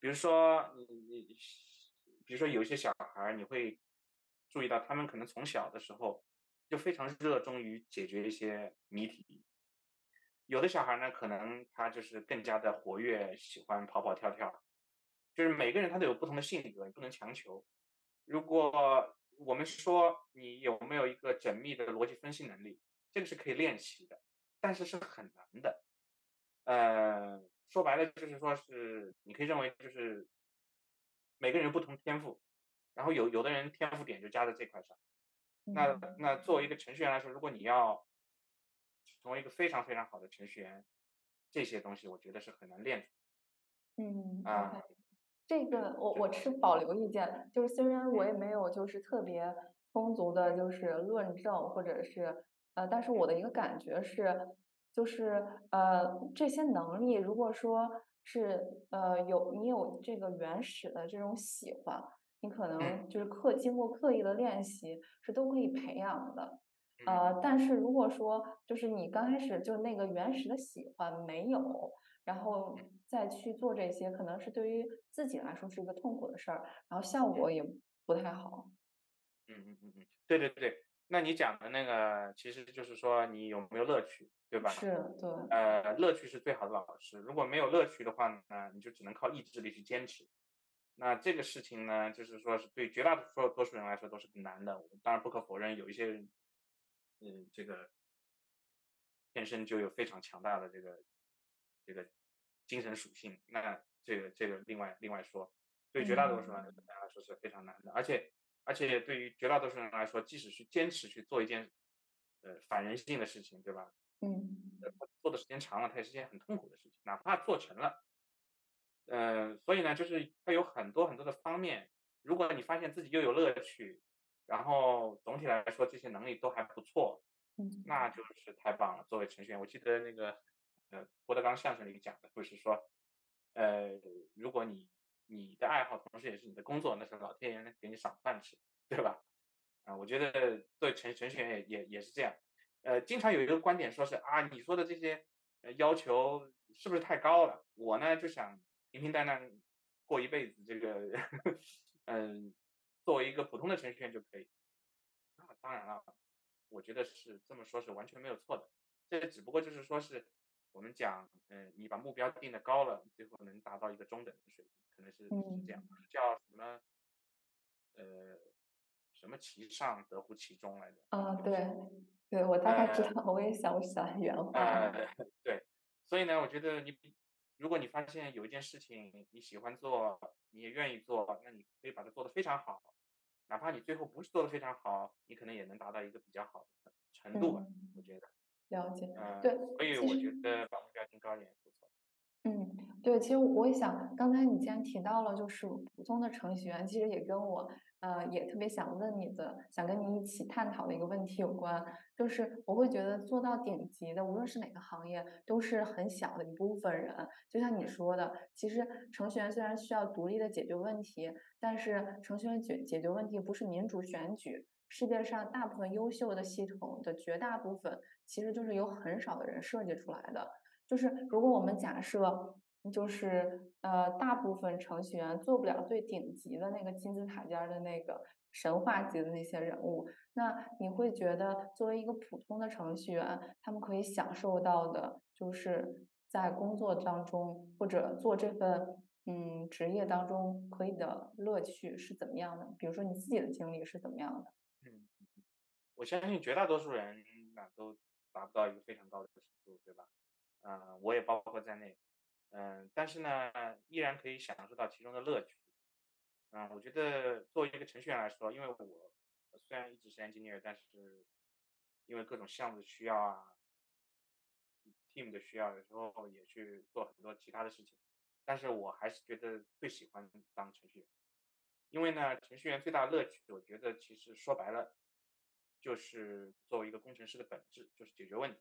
比如说，你你，比如说有一些小孩儿，你会注意到他们可能从小的时候就非常热衷于解决一些谜题。有的小孩呢，可能他就是更加的活跃，喜欢跑跑跳跳，就是每个人他都有不同的性格，你不能强求。如果我们说你有没有一个缜密的逻辑分析能力，这个是可以练习的，但是是很难的。呃，说白了就是说是你可以认为就是每个人不同天赋，然后有有的人天赋点就加在这块上。那嗯。那作为一个程序员来说，如果你要成为一个非常非常好的程序员，这些东西我觉得是很难练出嗯啊这个我我持保留意见，就是虽然我也没有就是特别充足的，就是论证或者是呃，但是我的一个感觉是，就是呃这些能力，如果说是呃有你有这个原始的这种喜欢，你可能嗯就是刻经过刻意的练习是都可以培养的。嗯呃，但是如果说就是你刚开始就那个原始的喜欢没有，然后嗯再去做这些，可能是对于自己来说是一个痛苦的事儿，然后效果也不太好。嗯嗯嗯嗯，对对对，那你讲的那个其实就是说你有没有乐趣，对吧？是，对，呃，乐趣是最好的老师。如果没有乐趣的话呢，你就只能靠意志力去坚持。那这个事情呢，就是说是对绝大多数多数人来说都是很难的。我们当然不可否认，有一些人，嗯，这个天生就有非常强大的这个这个精神属性。那这个这个另外另外说，对绝大多数人来说是非常难的。而且而且对于绝大多数人来说，即使是坚持去做一件呃反人性的事情，对吧？嗯做的时间长了，它也是件很痛苦的事情，哪怕做成了，呃，所以呢，就是它有很多很多的方面。如果你发现自己又有乐趣，然后总体来说这些能力都还不错，嗯那就是太棒了。作为程序员，我记得那个呃郭德纲相声里讲的，不是说，呃，如果你你的爱好同时也是你的工作，那是老天爷给你赏饭吃，对吧？啊、我觉得对程程序员也也也是这样。呃，经常有一个观点说是啊，你说的这些呃要求是不是太高了？我呢就想平平淡淡过一辈子，这个 嗯，作为一个普通的程序员就可以。那当然了，我觉得是这么说是完全没有错的。这只不过就是说是我们讲，嗯、你把目标定的高了，最后能达到一个中等的水平，可能是是这样，嗯叫什么呃什么其上得乎其中来着？啊，对对，我大概知呃道，我也想不起来原话呃。，对，所以呢，我觉得你如果你发现有一件事情你喜欢做，你也愿意做，那你可以把它做得非常好，哪怕你最后不是做得非常好，你可能也能达到一个比较好的程度吧，我嗯，觉得，了解。呃，对，所以我。觉得把目标定高一点也不错。嗯，对，其实我也想，刚才你既然提到了就是普通的程序员，其实也跟我呃也特别想问你的，想跟你一起探讨的一个问题有关，就是我会觉得做到顶级的，无论是哪个行业，都是很小的一部分人。就像你说的，其实程序员虽然需要独立的解决问题，但是程序员解解决问题不是民主选举。世界上大部分优秀的系统的绝大部分，其实就是由很少的人设计出来的。就是如果我们假设，就是呃，大部分程序员做不了最顶级的那个金字塔尖的那个神话级的那些人物，那你会觉得作为一个普通的程序员，他们可以享受到的，就是在工作当中或者做这份嗯职业当中可以的乐趣是怎么样的？比如说你自己的经历是怎么样的？嗯，我相信绝大多数人那都达不到一个非常高的程度，对吧？嗯、我也包括在内。嗯、但是呢，依然可以享受到其中的乐趣。嗯、我觉得作为一个程序员来说，因为我我虽然一直是 engineer，但是因为各种项目的需要啊，team 的需要，有时候也去做很多其他的事情。但是我还是觉得最喜欢当程序员，因为呢，程序员最大的乐趣，我觉得其实说白了，就是作为一个工程师的本质，就是解决问题，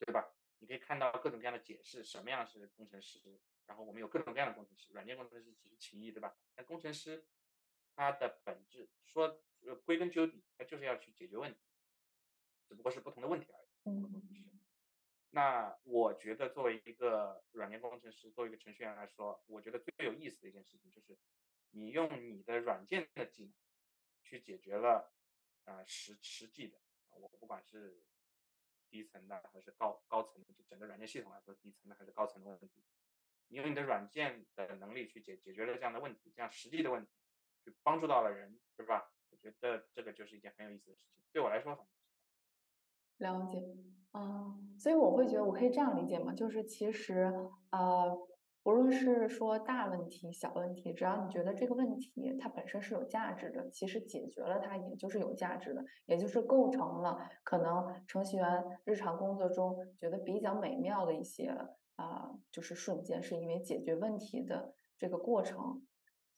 对吧？你可以看到各种各样的解释，什么样是工程师，然后我们有各种各样的工程师，软件工程师只是其一，对吧？那工程师他的本质说，呃，归根究底，他就是要去解决问题，只不过是不同的问题而已。嗯那我觉得作为一个软件工程师，作为一个程序员来说，我觉得最有意思的一件事情就是，你用你的软件的技能去解决了呃实实际的，我不管是低层的还是高高层的，就整个软件系统来说，低层的还是高层的问题，你用你的软件的能力去解解决了这样的问题，这样实际的问题，去帮助到了人，是吧？我觉得这个就是一件很有意思的事情，对我来说，了解，嗯，所以我会觉得我可以这样理解嘛，就是其实呃，不论是说大问题、小问题，只要你觉得这个问题它本身是有价值的，其实解决了它也就是有价值的，也就是构成了可能程序员日常工作中觉得比较美妙的一些啊、就是瞬间，是因为解决问题的这个过程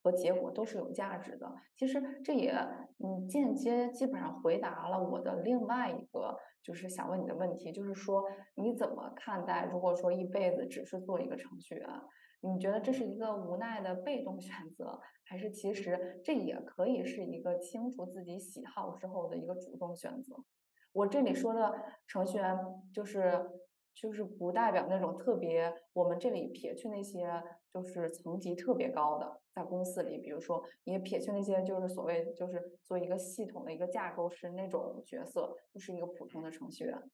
和结果都是有价值的。其实这也嗯间接基本上回答了我的另外一个就是想问你的问题，就是说你怎么看待如果说一辈子只是做一个程序员？你觉得这是一个无奈的被动选择，还是其实这也可以是一个清楚自己喜好之后的一个主动选择？我这里说的程序员，就是就是不代表那种特别，我们这里撇去那些就是层级特别高的，在公司里，比如说也撇去那些就是所谓就是做一个系统的一个架构师那种角色，就是一个普通的程序员。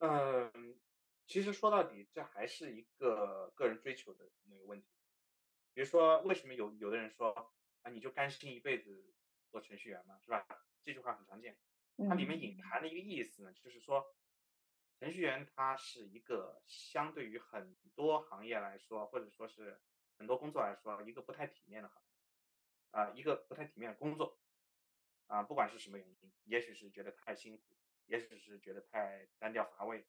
嗯，其实说到底，这还是一个个人追求的那个问题。比如说，为什么有有的人说啊，你就甘心一辈子做程序员嘛，是吧？这句话很常见。它里面嗯隐含的一个意思呢，就是说，程序员他是一个相对于很多行业来说，或者说是很多工作来说，一个不太体面的行业，啊、一个不太体面的工作，啊、不管是什么原因，也许是觉得太辛苦，也许是觉得太单调乏味，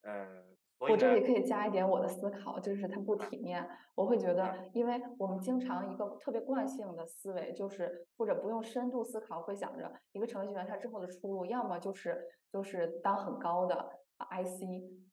呃，我这，里可以加一点我的思考，就是它不啊体面。我会觉啊得，因为我们经常一个特别惯性的思维，就是或者不用深度思考，会想着一个程序员他之后的出路，要么就是就是当很高的啊 IC，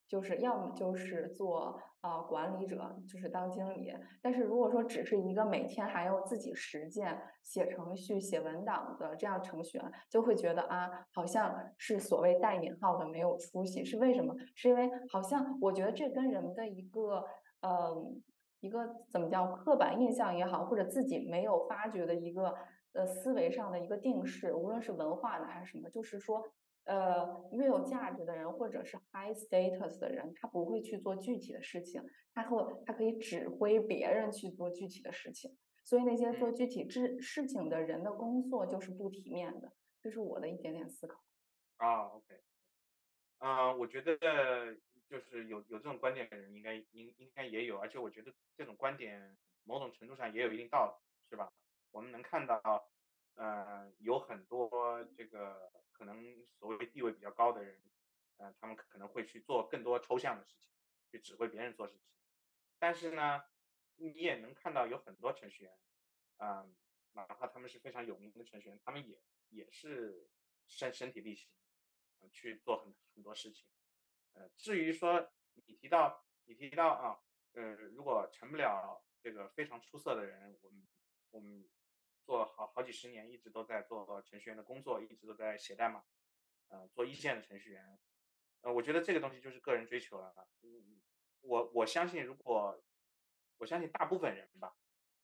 就是要么就是做啊、管理者，就是当经理。但是如果说只是一个每天还要自己实践、写程序、写文档的这样程序员，就会觉得啊，好像是所谓带引号的没有出息，是为什么？是因为好像我觉得这跟人的一个呃一个怎么叫刻板印象也好，或者自己没有发掘的一个呃思维上的一个定式，无论是文化的还是什么，就是说。呃，越有价值的人，或者是 high status 的人，他不会去做具体的事情，他会他可以指挥别人去做具体的事情。所以那些做嗯具体事事情的人的工作就是不体面的，这是我的一点点思考。啊，OK，啊、我觉得就是有有这种观点的人应该应应该也有，而且我觉得这种观点某种程度上也有一定道理，是吧？我们能看到，呃，有很多这个可能所谓地位比较高的人，呃，他们可能会去做更多抽象的事情，去指挥别人做事情。但是呢，你也能看到有很多程序员，嗯、哪怕他们是非常有名的程序员，他们也也是身身体力行，去做很很多事情。呃，至于说你提到你提到啊，呃，如果成不了这个非常出色的人，我们我们做了好好几十年，一直都在做程序员的工作，一直都在写代码，呃，做一线的程序员，呃，我觉得这个东西就是个人追求了。嗯，我我相信，如果我相信大部分人吧，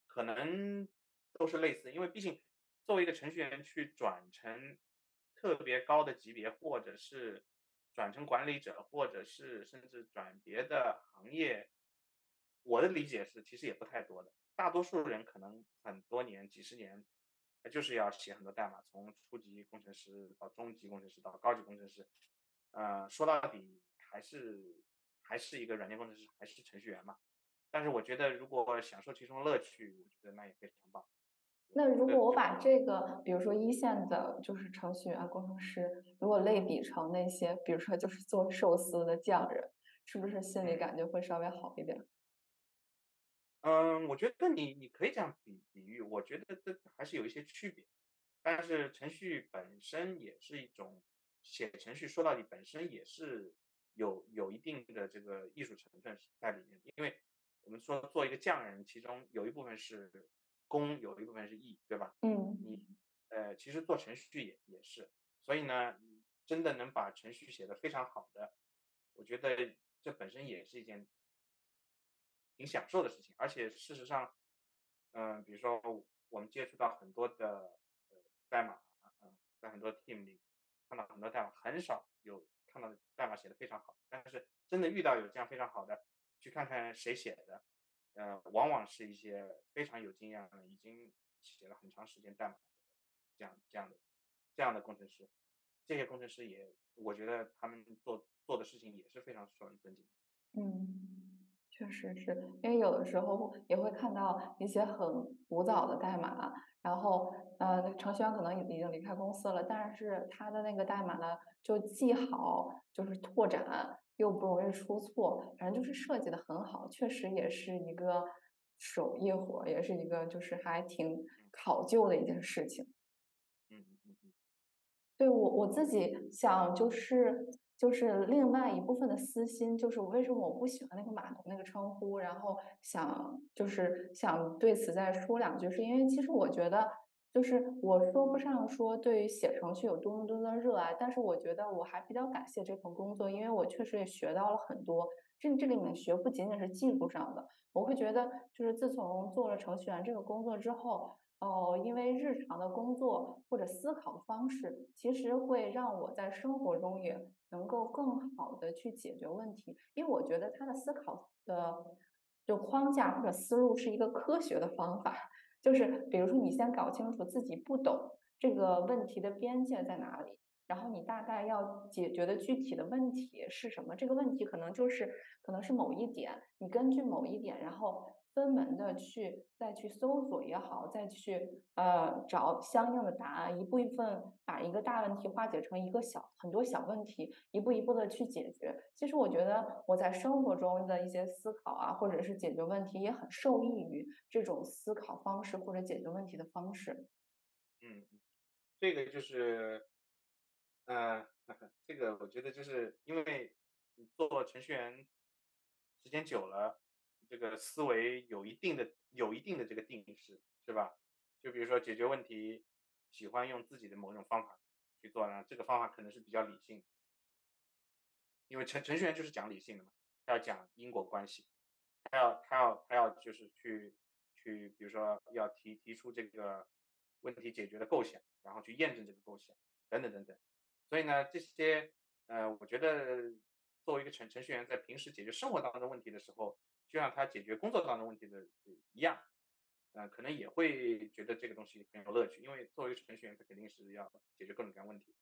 可能都是类似，因为毕竟作为一个程序员去转成特别高的级别，或者是转成管理者，或者是甚至转别的行业，我的理解是其实也不太多的。大多数人可能很多年、几十年，呃就是要写很多代码，从初级工程师到中级工程师到高级工程师，呃，说到底还是还是一个软件工程师，还是程序员嘛。但是我觉得，如果享受其中的乐趣，我觉得那也非常棒。那如果我把这个，比如说一线的，就是程序员、工程师，如果类比成那些，比如说就是做寿司的匠人，是不是心里嗯感觉会稍微好一点？嗯，我觉得你你可以这样比比喻，我觉得这还是有一些区别。但是程序本身也是一种写程序，说到底本身也是有有一定的这个艺术成分在里面，因为我们说做一个匠人，其中有一部分是工，有一部分是艺，对吧？嗯你呃，其实做程序也也是，所以呢，真的能把程序写得非常好的，我觉得这本身也是一件挺享受的事情。而且事实上，嗯、比如说我们接触到很多的代码，嗯、在很多 team 里看到很多代码，很少有看到代码写的非常好，但是真的遇到有这样非常好的，去看看谁写的，呃，往往是一些非常有经验的，已经写了很长时间代码的这样这样的这样的工程师，这些工程师也，我觉得他们做做的事情也是非常受人尊敬。嗯，确实是，因为有的时候也会看到一些很古早的代码，然后呃，程序员可能已经离开公司了，但是他的那个代码呢，就既好就是拓展，又不容易出错，反正就是设计的很好，确实也是一个手艺活儿，也是一个就是还挺考究的一件事情。嗯嗯嗯嗯。对，我我自己想就是就是另外一部分的私心，就是我为什么我不喜欢那个码农那个称呼，然后想就是想对此再说两句，是因为其实我觉得就是我说不上说对于写程序有多么多么的热爱，但是我觉得我还比较感谢这份工作，因为我确实也学到了很多。这这里面学不仅仅是技术上的，我会觉得就是自从做了程序员这个工作之后。哦，因为日常的工作或者思考方式，其实会让我在生活中也能够更好的去解决问题。因为我觉得他的思考的就框架或者思路是一个科学的方法，就是比如说你先搞清楚自己不懂这个问题的边界在哪里，然后你大概要解决的具体的问题是什么？这个问题可能就是可能是某一点，你根据某一点，然后。分门的去再去搜索也好，再去呃找相应的答案，一步一步把一个大问题化解成一个小很多小问题，一步一步的去解决。其实我觉得我在生活中的一些思考啊，或者是解决问题，也很受益于这种思考方式或者解决问题的方式。嗯，这个就是，呃，这个我觉得就是因为你做程序员时间久了。这个思维有一定的有一定的这个定式，是吧？就比如说解决问题，喜欢用自己的某种方法去做呢，这个方法可能是比较理性，因为程程序员就是讲理性的嘛，他要讲因果关系，他要他要他要就是去去，比如说要提提出这个问题解决的构想，然后去验证这个构想，等等等等。所以呢，这些呃，我觉得作为一个程程序员，在平时解决生活当中的问题的时候。就像他解决工作当中问题的一样，呃，可能也会觉得这个东西很有乐趣，因为作为程序员，他肯定是要解决各种各样问题，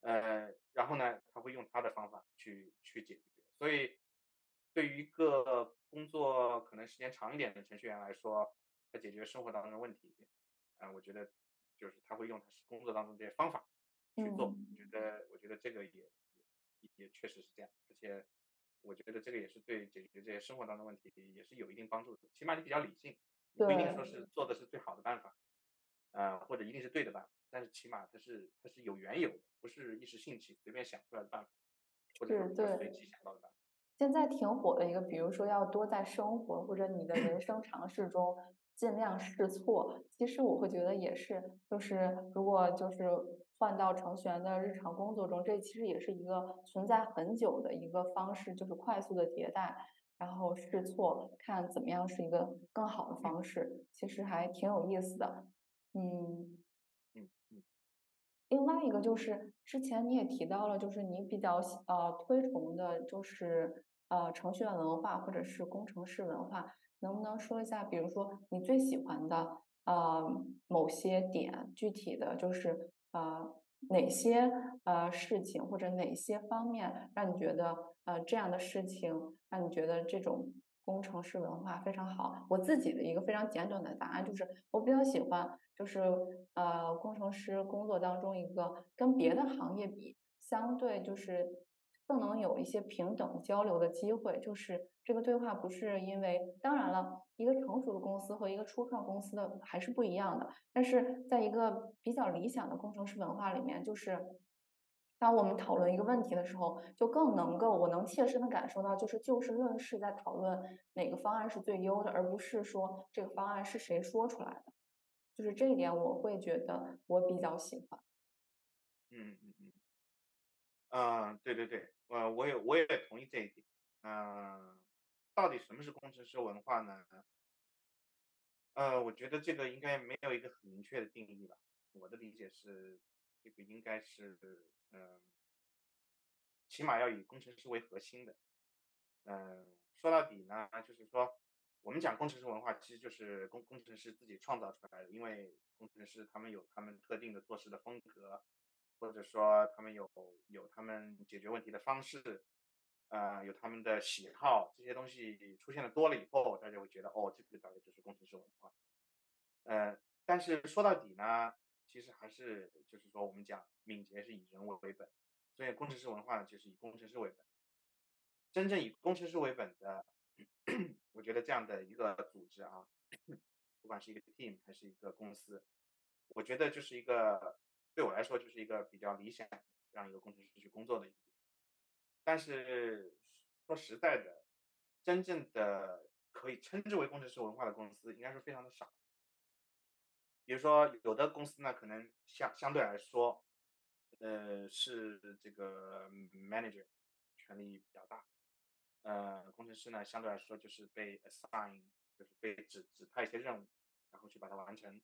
呃，然后呢，他会用他的方法去去解决。所以，对于一个工作可能时间长一点的程序员来说，他解决生活当中的问题，啊，我觉得就是他会用他工作当中这些方法去做。我觉得，我觉得这个也也确实是这样，而且。我觉得这个也是对解决这些生活当中问题也是有一定帮助的，起码你比较理性，不一定说是做的是最好的办法，呃，或者一定是对的办法，但是起码它是它是有缘由的，不是一时兴起随便想出来的办法，或者说随机想到的办法。现在挺火的一个，比如说要多在生活或者你的人生尝试中尽量试错。其实我会觉得也是，就是如果就是换到程序员的日常工作中，这其实也是一个存在很久的一个方式，就是快速的迭代，然后试错，看怎么样是一个更好的方式。其实还挺有意思的，嗯嗯嗯。另外一个就是之前你也提到了，就是你比较呃推崇的，就是呃程序员文化或者是工程师文化，能不能说一下，比如说你最喜欢的呃某些点，具体的就是呃哪些呃事情或者哪些方面让你觉得呃这样的事情让你觉得这种工程师文化非常好？我自己的一个非常简短的答案就是，我比较喜欢。就是呃，工程师工作当中一个跟别的行业比，相对就是更能有一些平等交流的机会。就是这个对话不是因为，当然了，一个成熟的公司和一个初创公司的还是不一样的。但是在一个比较理想的工程师文化里面，就是当我们讨论一个问题的时候，就更能够我能切身的感受到，就是就事论事，在讨论哪个方案是最优的，而不是说这个方案是谁说出来的。就是这一点，我会觉得我比较喜欢。嗯嗯嗯，嗯，对对对，呃，我也我也同意这一点。嗯，到底什么是工程师文化呢？呃，我觉得这个应该没有一个很明确的定义吧。我的理解是，这个应该是，嗯，起码要以工程师为核心的。嗯，说到底呢，就是说。我们讲工程师文化，其实就是工工程师自己创造出来的。因为工程师他们有他们特定的做事的风格，或者说他们有有他们解决问题的方式，呃，有他们的喜好，这些东西出现的多了以后，大家会觉得哦，这个大概就是工程师文化。呃，但是说到底呢，其实还是就是说我们讲敏捷是以人为本，所以工程师文化呢就是以工程师为本。真正以工程师为本的，我觉得这样的一个组织啊，不管是一个 team 还是一个公司，我觉得就是一个对我来说就是一个比较理想让一个工程师去工作的一。但是说实在的，真正的可以称之为工程师文化的公司，应该是非常的少。比如说，有的公司呢，可能相相对来说，呃，是这个 manager 权力比较大，呃，工程师呢，相对来说就是被 assign，就是被指指派一些任务，然后去把它完成。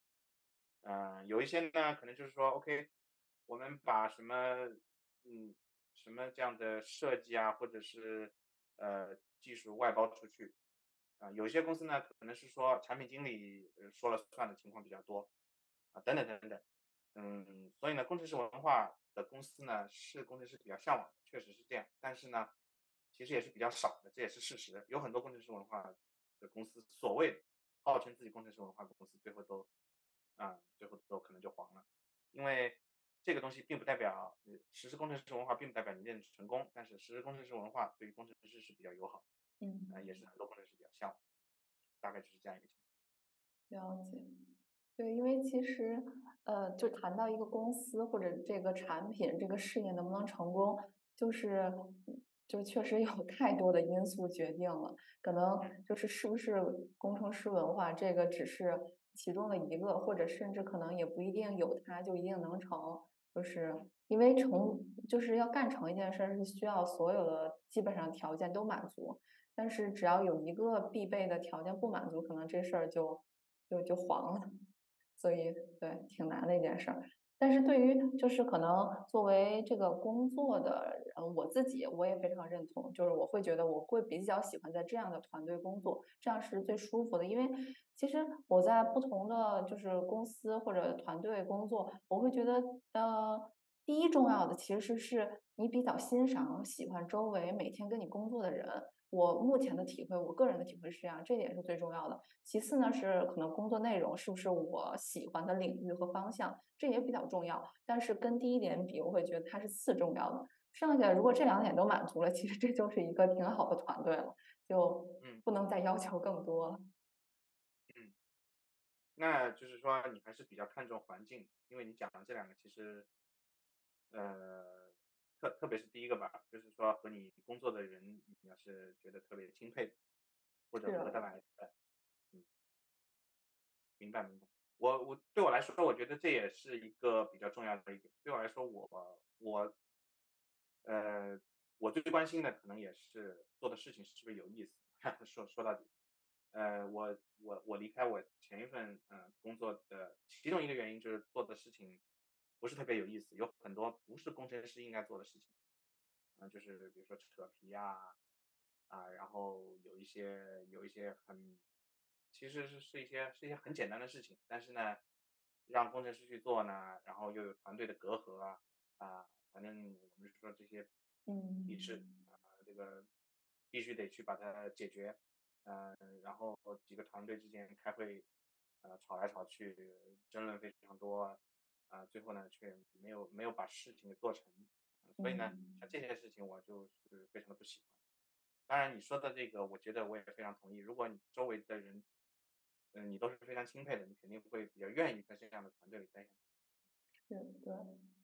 嗯，有一些呢，可能就是说，OK，我们把什么，嗯。什么这样的设计啊，或者是呃技术外包出去啊？有些公司呢，可能是说产品经理说了算的情况比较多啊，等等等等。嗯，所以呢，工程师文化的公司呢，是工程师比较向往的，确实是这样。但是呢，其实也是比较少的，这也是事实。有很多工程师文化的公司，所谓号称自己工程师文化的公司，最后都啊，最后都可能就黄了，因为。这个东西并不代表，实施工程师文化并不代表你认成功，但是实施工程师文化对于工程师是比较友好，嗯，啊，也是很多工程师比较向往，大概就是这样一个情况。了解，对，因为其实，呃，就谈到一个公司或者这个产品这个事业能不能成功，就是，就确实有 太多的因素决定了，可能就是是不是工程师文化这个只是其中的一个，或者甚至可能也不一定有它就一定能成。就是因为成就是要干成一件事儿，是需要所有的基本上条件都满足，但是只要有一个必备的条件不满足，可能这事儿就就就黄了，所以对，挺难的一件事儿。但是对于就是可能作为这个工作的人，我自己我也非常认同，就是我会觉得我会比较喜欢在这样的团队工作，这样是最舒服的。因为其实我在不同的就是公司或者团队工作，我会觉得呃，第一重要的其实是你比较欣赏、喜欢周围每天跟你工作的人。我目前的体会，我个人的体会是这样，这点是最重要的。其次呢，是可能工作内容是不是我喜欢的领域和方向，这也比较重要。但是跟第一点比，我会觉得它是次重要的。剩下如果这两点都满足了，其实这就是一个挺好的团队了，就不能再要求更多了。嗯，那就是说你还是比较看重环境，因为你讲的这两个其实，呃。特特别是第一个吧，就是说和你工作的人，你要是觉得特别钦佩，或者合得来，嗯，明白明白。我我对我来说，我觉得这也是一个比较重要的一点。对我来说，我我，呃，我最关心的可能也是做的事情是不是有意思。说说到底，呃，我我我离开我前一份嗯工作的其中一个原因就是做的事情。不是特别有意思，有很多不是工程师应该做的事情，嗯，就是比如说扯皮呀，啊，然后有一些有一些很，其实是是一些是一些很简单的事情，但是呢，让工程师去做呢，然后又有团队的隔阂啊，啊，反正我们说这些，嗯，一致啊，这个必须得去把它解决，嗯，然后几个团队之间开会，呃，吵来吵去，争论非常多。啊，最后呢，却没有没有把事情给做成，所以呢，像这些事情我就是非常的不喜欢。当然，你说的这个，我觉得我也非常同意。如果你周围的人，嗯，你都是非常钦佩的，你肯定会比较愿意在这样的团队里待下去。是，对，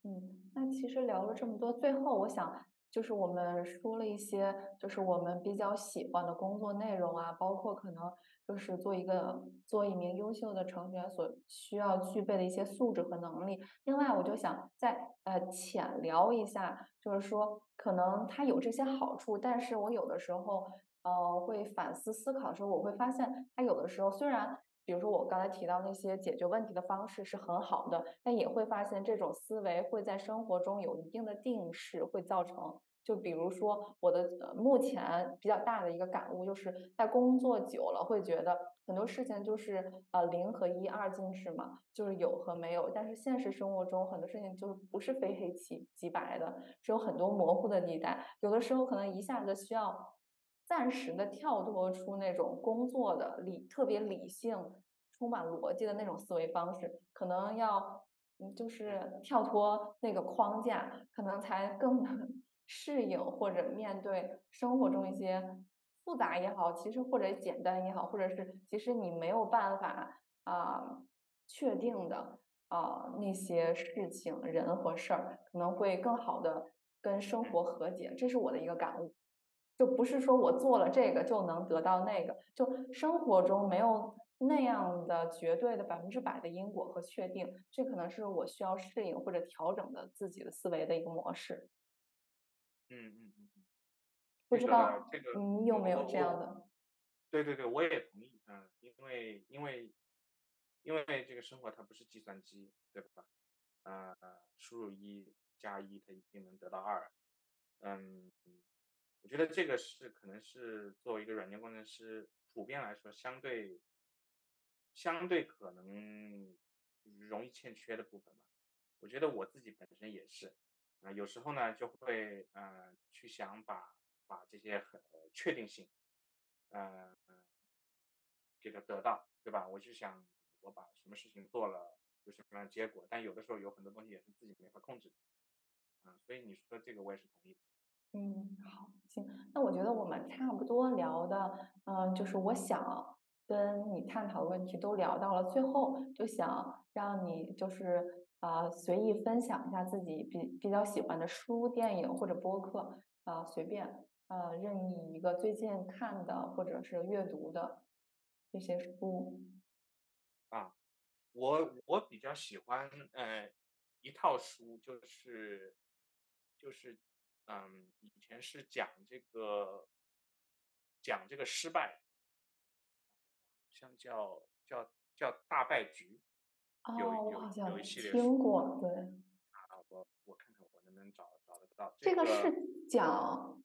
嗯，那其实聊了这么多，最后我想。就是我们说了一些，就是我们比较喜欢的工作内容啊，包括可能就是做一个做一名优秀的程序员所需要具备的一些素质和能力。另外，我就想再呃浅聊一下，就是说可能它有这些好处，但是我有的时候呃会反思思考的时候，我会发现它有的时候虽然。比如说我刚才提到那些解决问题的方式是很好的，但也会发现这种思维会在生活中有一定的定势，会造成就比如说我的呃目前比较大的一个感悟，就是在工作久了会觉得很多事情就是呃零和一二进制嘛，就是有和没有。但是现实生活中很多事情就是不是非黑即即白的，是有很多模糊的地带。有的时候可能一下子需要暂时的跳脱出那种工作的理特别理性、充满逻辑的那种思维方式，可能要。嗯，就是跳脱那个框架，可能才更适应或者面对生活中一些复杂也好，其实或者简单也好，或者是其实你没有办法啊确定的啊那些事情、人和事儿，可能会更好的跟生活和解。这是我的一个感悟，就不是说我做了这个就能得到那个，就生活中没有。那样的绝对的百分之百的因果和确定，这可能是我需要适应或者调整的自己的思维的一个模式。嗯嗯嗯嗯，不知道这个你有没有这样的？对对对，我也同意。嗯，因为因为因为这个生活它不是计算机，对吧？呃，输入一加一，它一定能得到二。嗯，我觉得这个是可能是作为一个软件工程师，普遍来说相对。相对可能容易欠缺的部分吧，我觉得我自己本身也是，啊，有时候呢就会呃去想把把这些很确定性，呃给它得到，对吧？我就想我把什么事情做了有什么样的结果，但有的时候有很多东西也是自己没法控制的，啊，所以你说的这个我也是同意。嗯，好，行，那我觉得我们差不多聊的，嗯，就是我想。跟你探讨的问题都聊到了，最后就想让你就是啊随意分享一下自己比比较喜欢的书、电影或者播客啊，随便呃任意一个最近看的或者是阅读的这些书。啊，我我比较喜欢呃一套书，就是就是嗯以前是讲这个讲这个失败。像叫叫叫大败局，哦，我好像听过，对。啊，我我看看我能不能找找得到。这个是讲，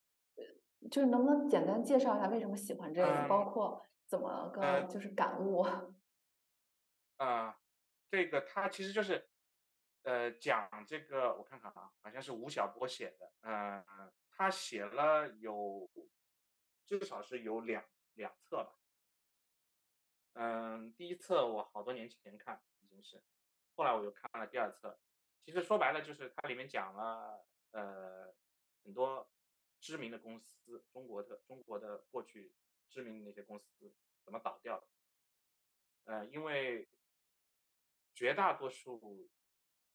就是能不能简单介绍一下为什么喜欢这个，包括怎么个就是感悟。啊，这个它其实就是，呃，讲这个我看看啊，好像是吴晓波写的，嗯，他写了有至少是有两两册吧。嗯，第一册我好多年前看已经是，后来我又看了第二册。其实说白了就是它里面讲了呃很多知名的公司，中国的中国的过去知名的那些公司怎么倒掉的。呃，因为绝大多数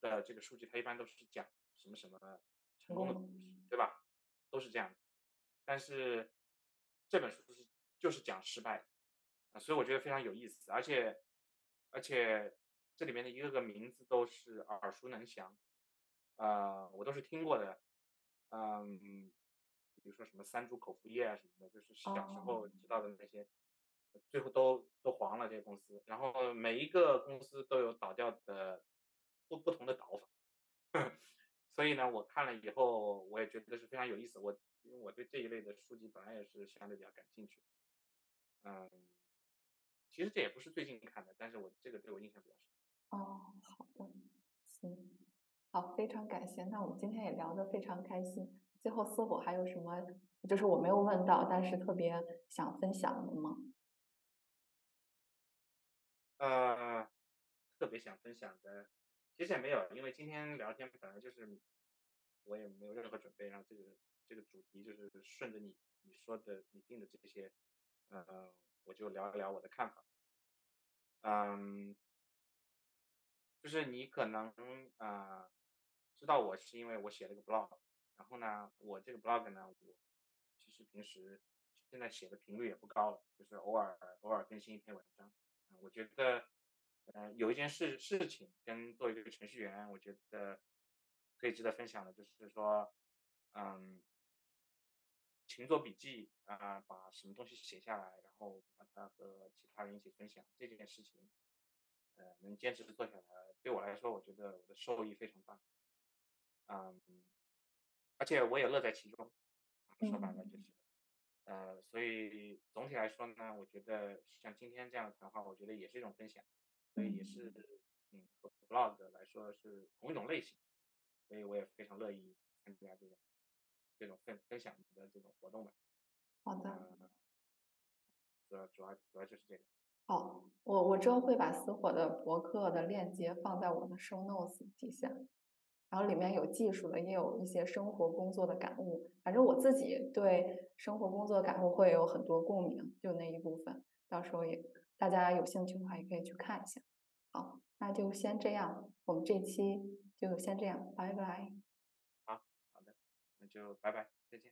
的这个数据它一般都是讲什么什么成功的故事，对吧？都是这样的。但是这本书是就是讲失败。啊，所以我觉得非常有意思，而且，而且这里面的一个个名字都是耳熟能详，呃，我都是听过的，嗯，比如说什么三株口服液啊什么的，就是小时候知道的那些，最后都都黄了这些公司，然后每一个公司都有倒掉的不不同的倒法，所以呢，我看了以后我也觉得是非常有意思，我因为我对这一类的书籍本来也是相对比较感兴趣，嗯。其实这也不是最近看的，但是我这个对我印象比较深。哦，好的，行，好，非常感谢。那我们今天也聊得非常开心。最后，思火还有什么，就是我没有问到，但是特别想分享的吗？呃，特别想分享的，其实也没有，因为今天聊天本来就是我也没有任何准备，然后这个这个主题就是顺着你你说的你定的这些，呃。我就聊一聊我的看法，嗯，就是你可能啊知道我是因为我写了个 blog，然后呢，我这个 blog 呢，我其实平时现在写的频率也不高了，就是偶尔偶尔更新一篇文章。我觉得，呃，有一件事事情跟作为一个程序员，我觉得可以值得分享的，就是说，嗯。勤做笔记啊，把什么东西写下来，然后把它和其他人一起分享这件事情，呃，能坚持做下来，对我来说，我觉得我的受益非常大。嗯，而且我也乐在其中。说白了嗯就是，呃，所以总体来说呢，我觉得像今天这样的谈话，我觉得也是一种分享，所以也是，嗯，和 vlog 来说是同一种类型，所以我也非常乐意参加这种这种分分享的这种活动吧。好的，呃，主要主要主要就是这个。好，我我之后会把私火的博客的链接放在我的 show notes 底下，然后里面有技术的，也有一些生活工作的感悟。反正我自己对生活工作感悟会有很多共鸣，就那一部分，到时候也大家有兴趣的话也可以去看一下。好，那就先这样，我们这期就先这样，拜拜。好好的，那就拜拜，再见。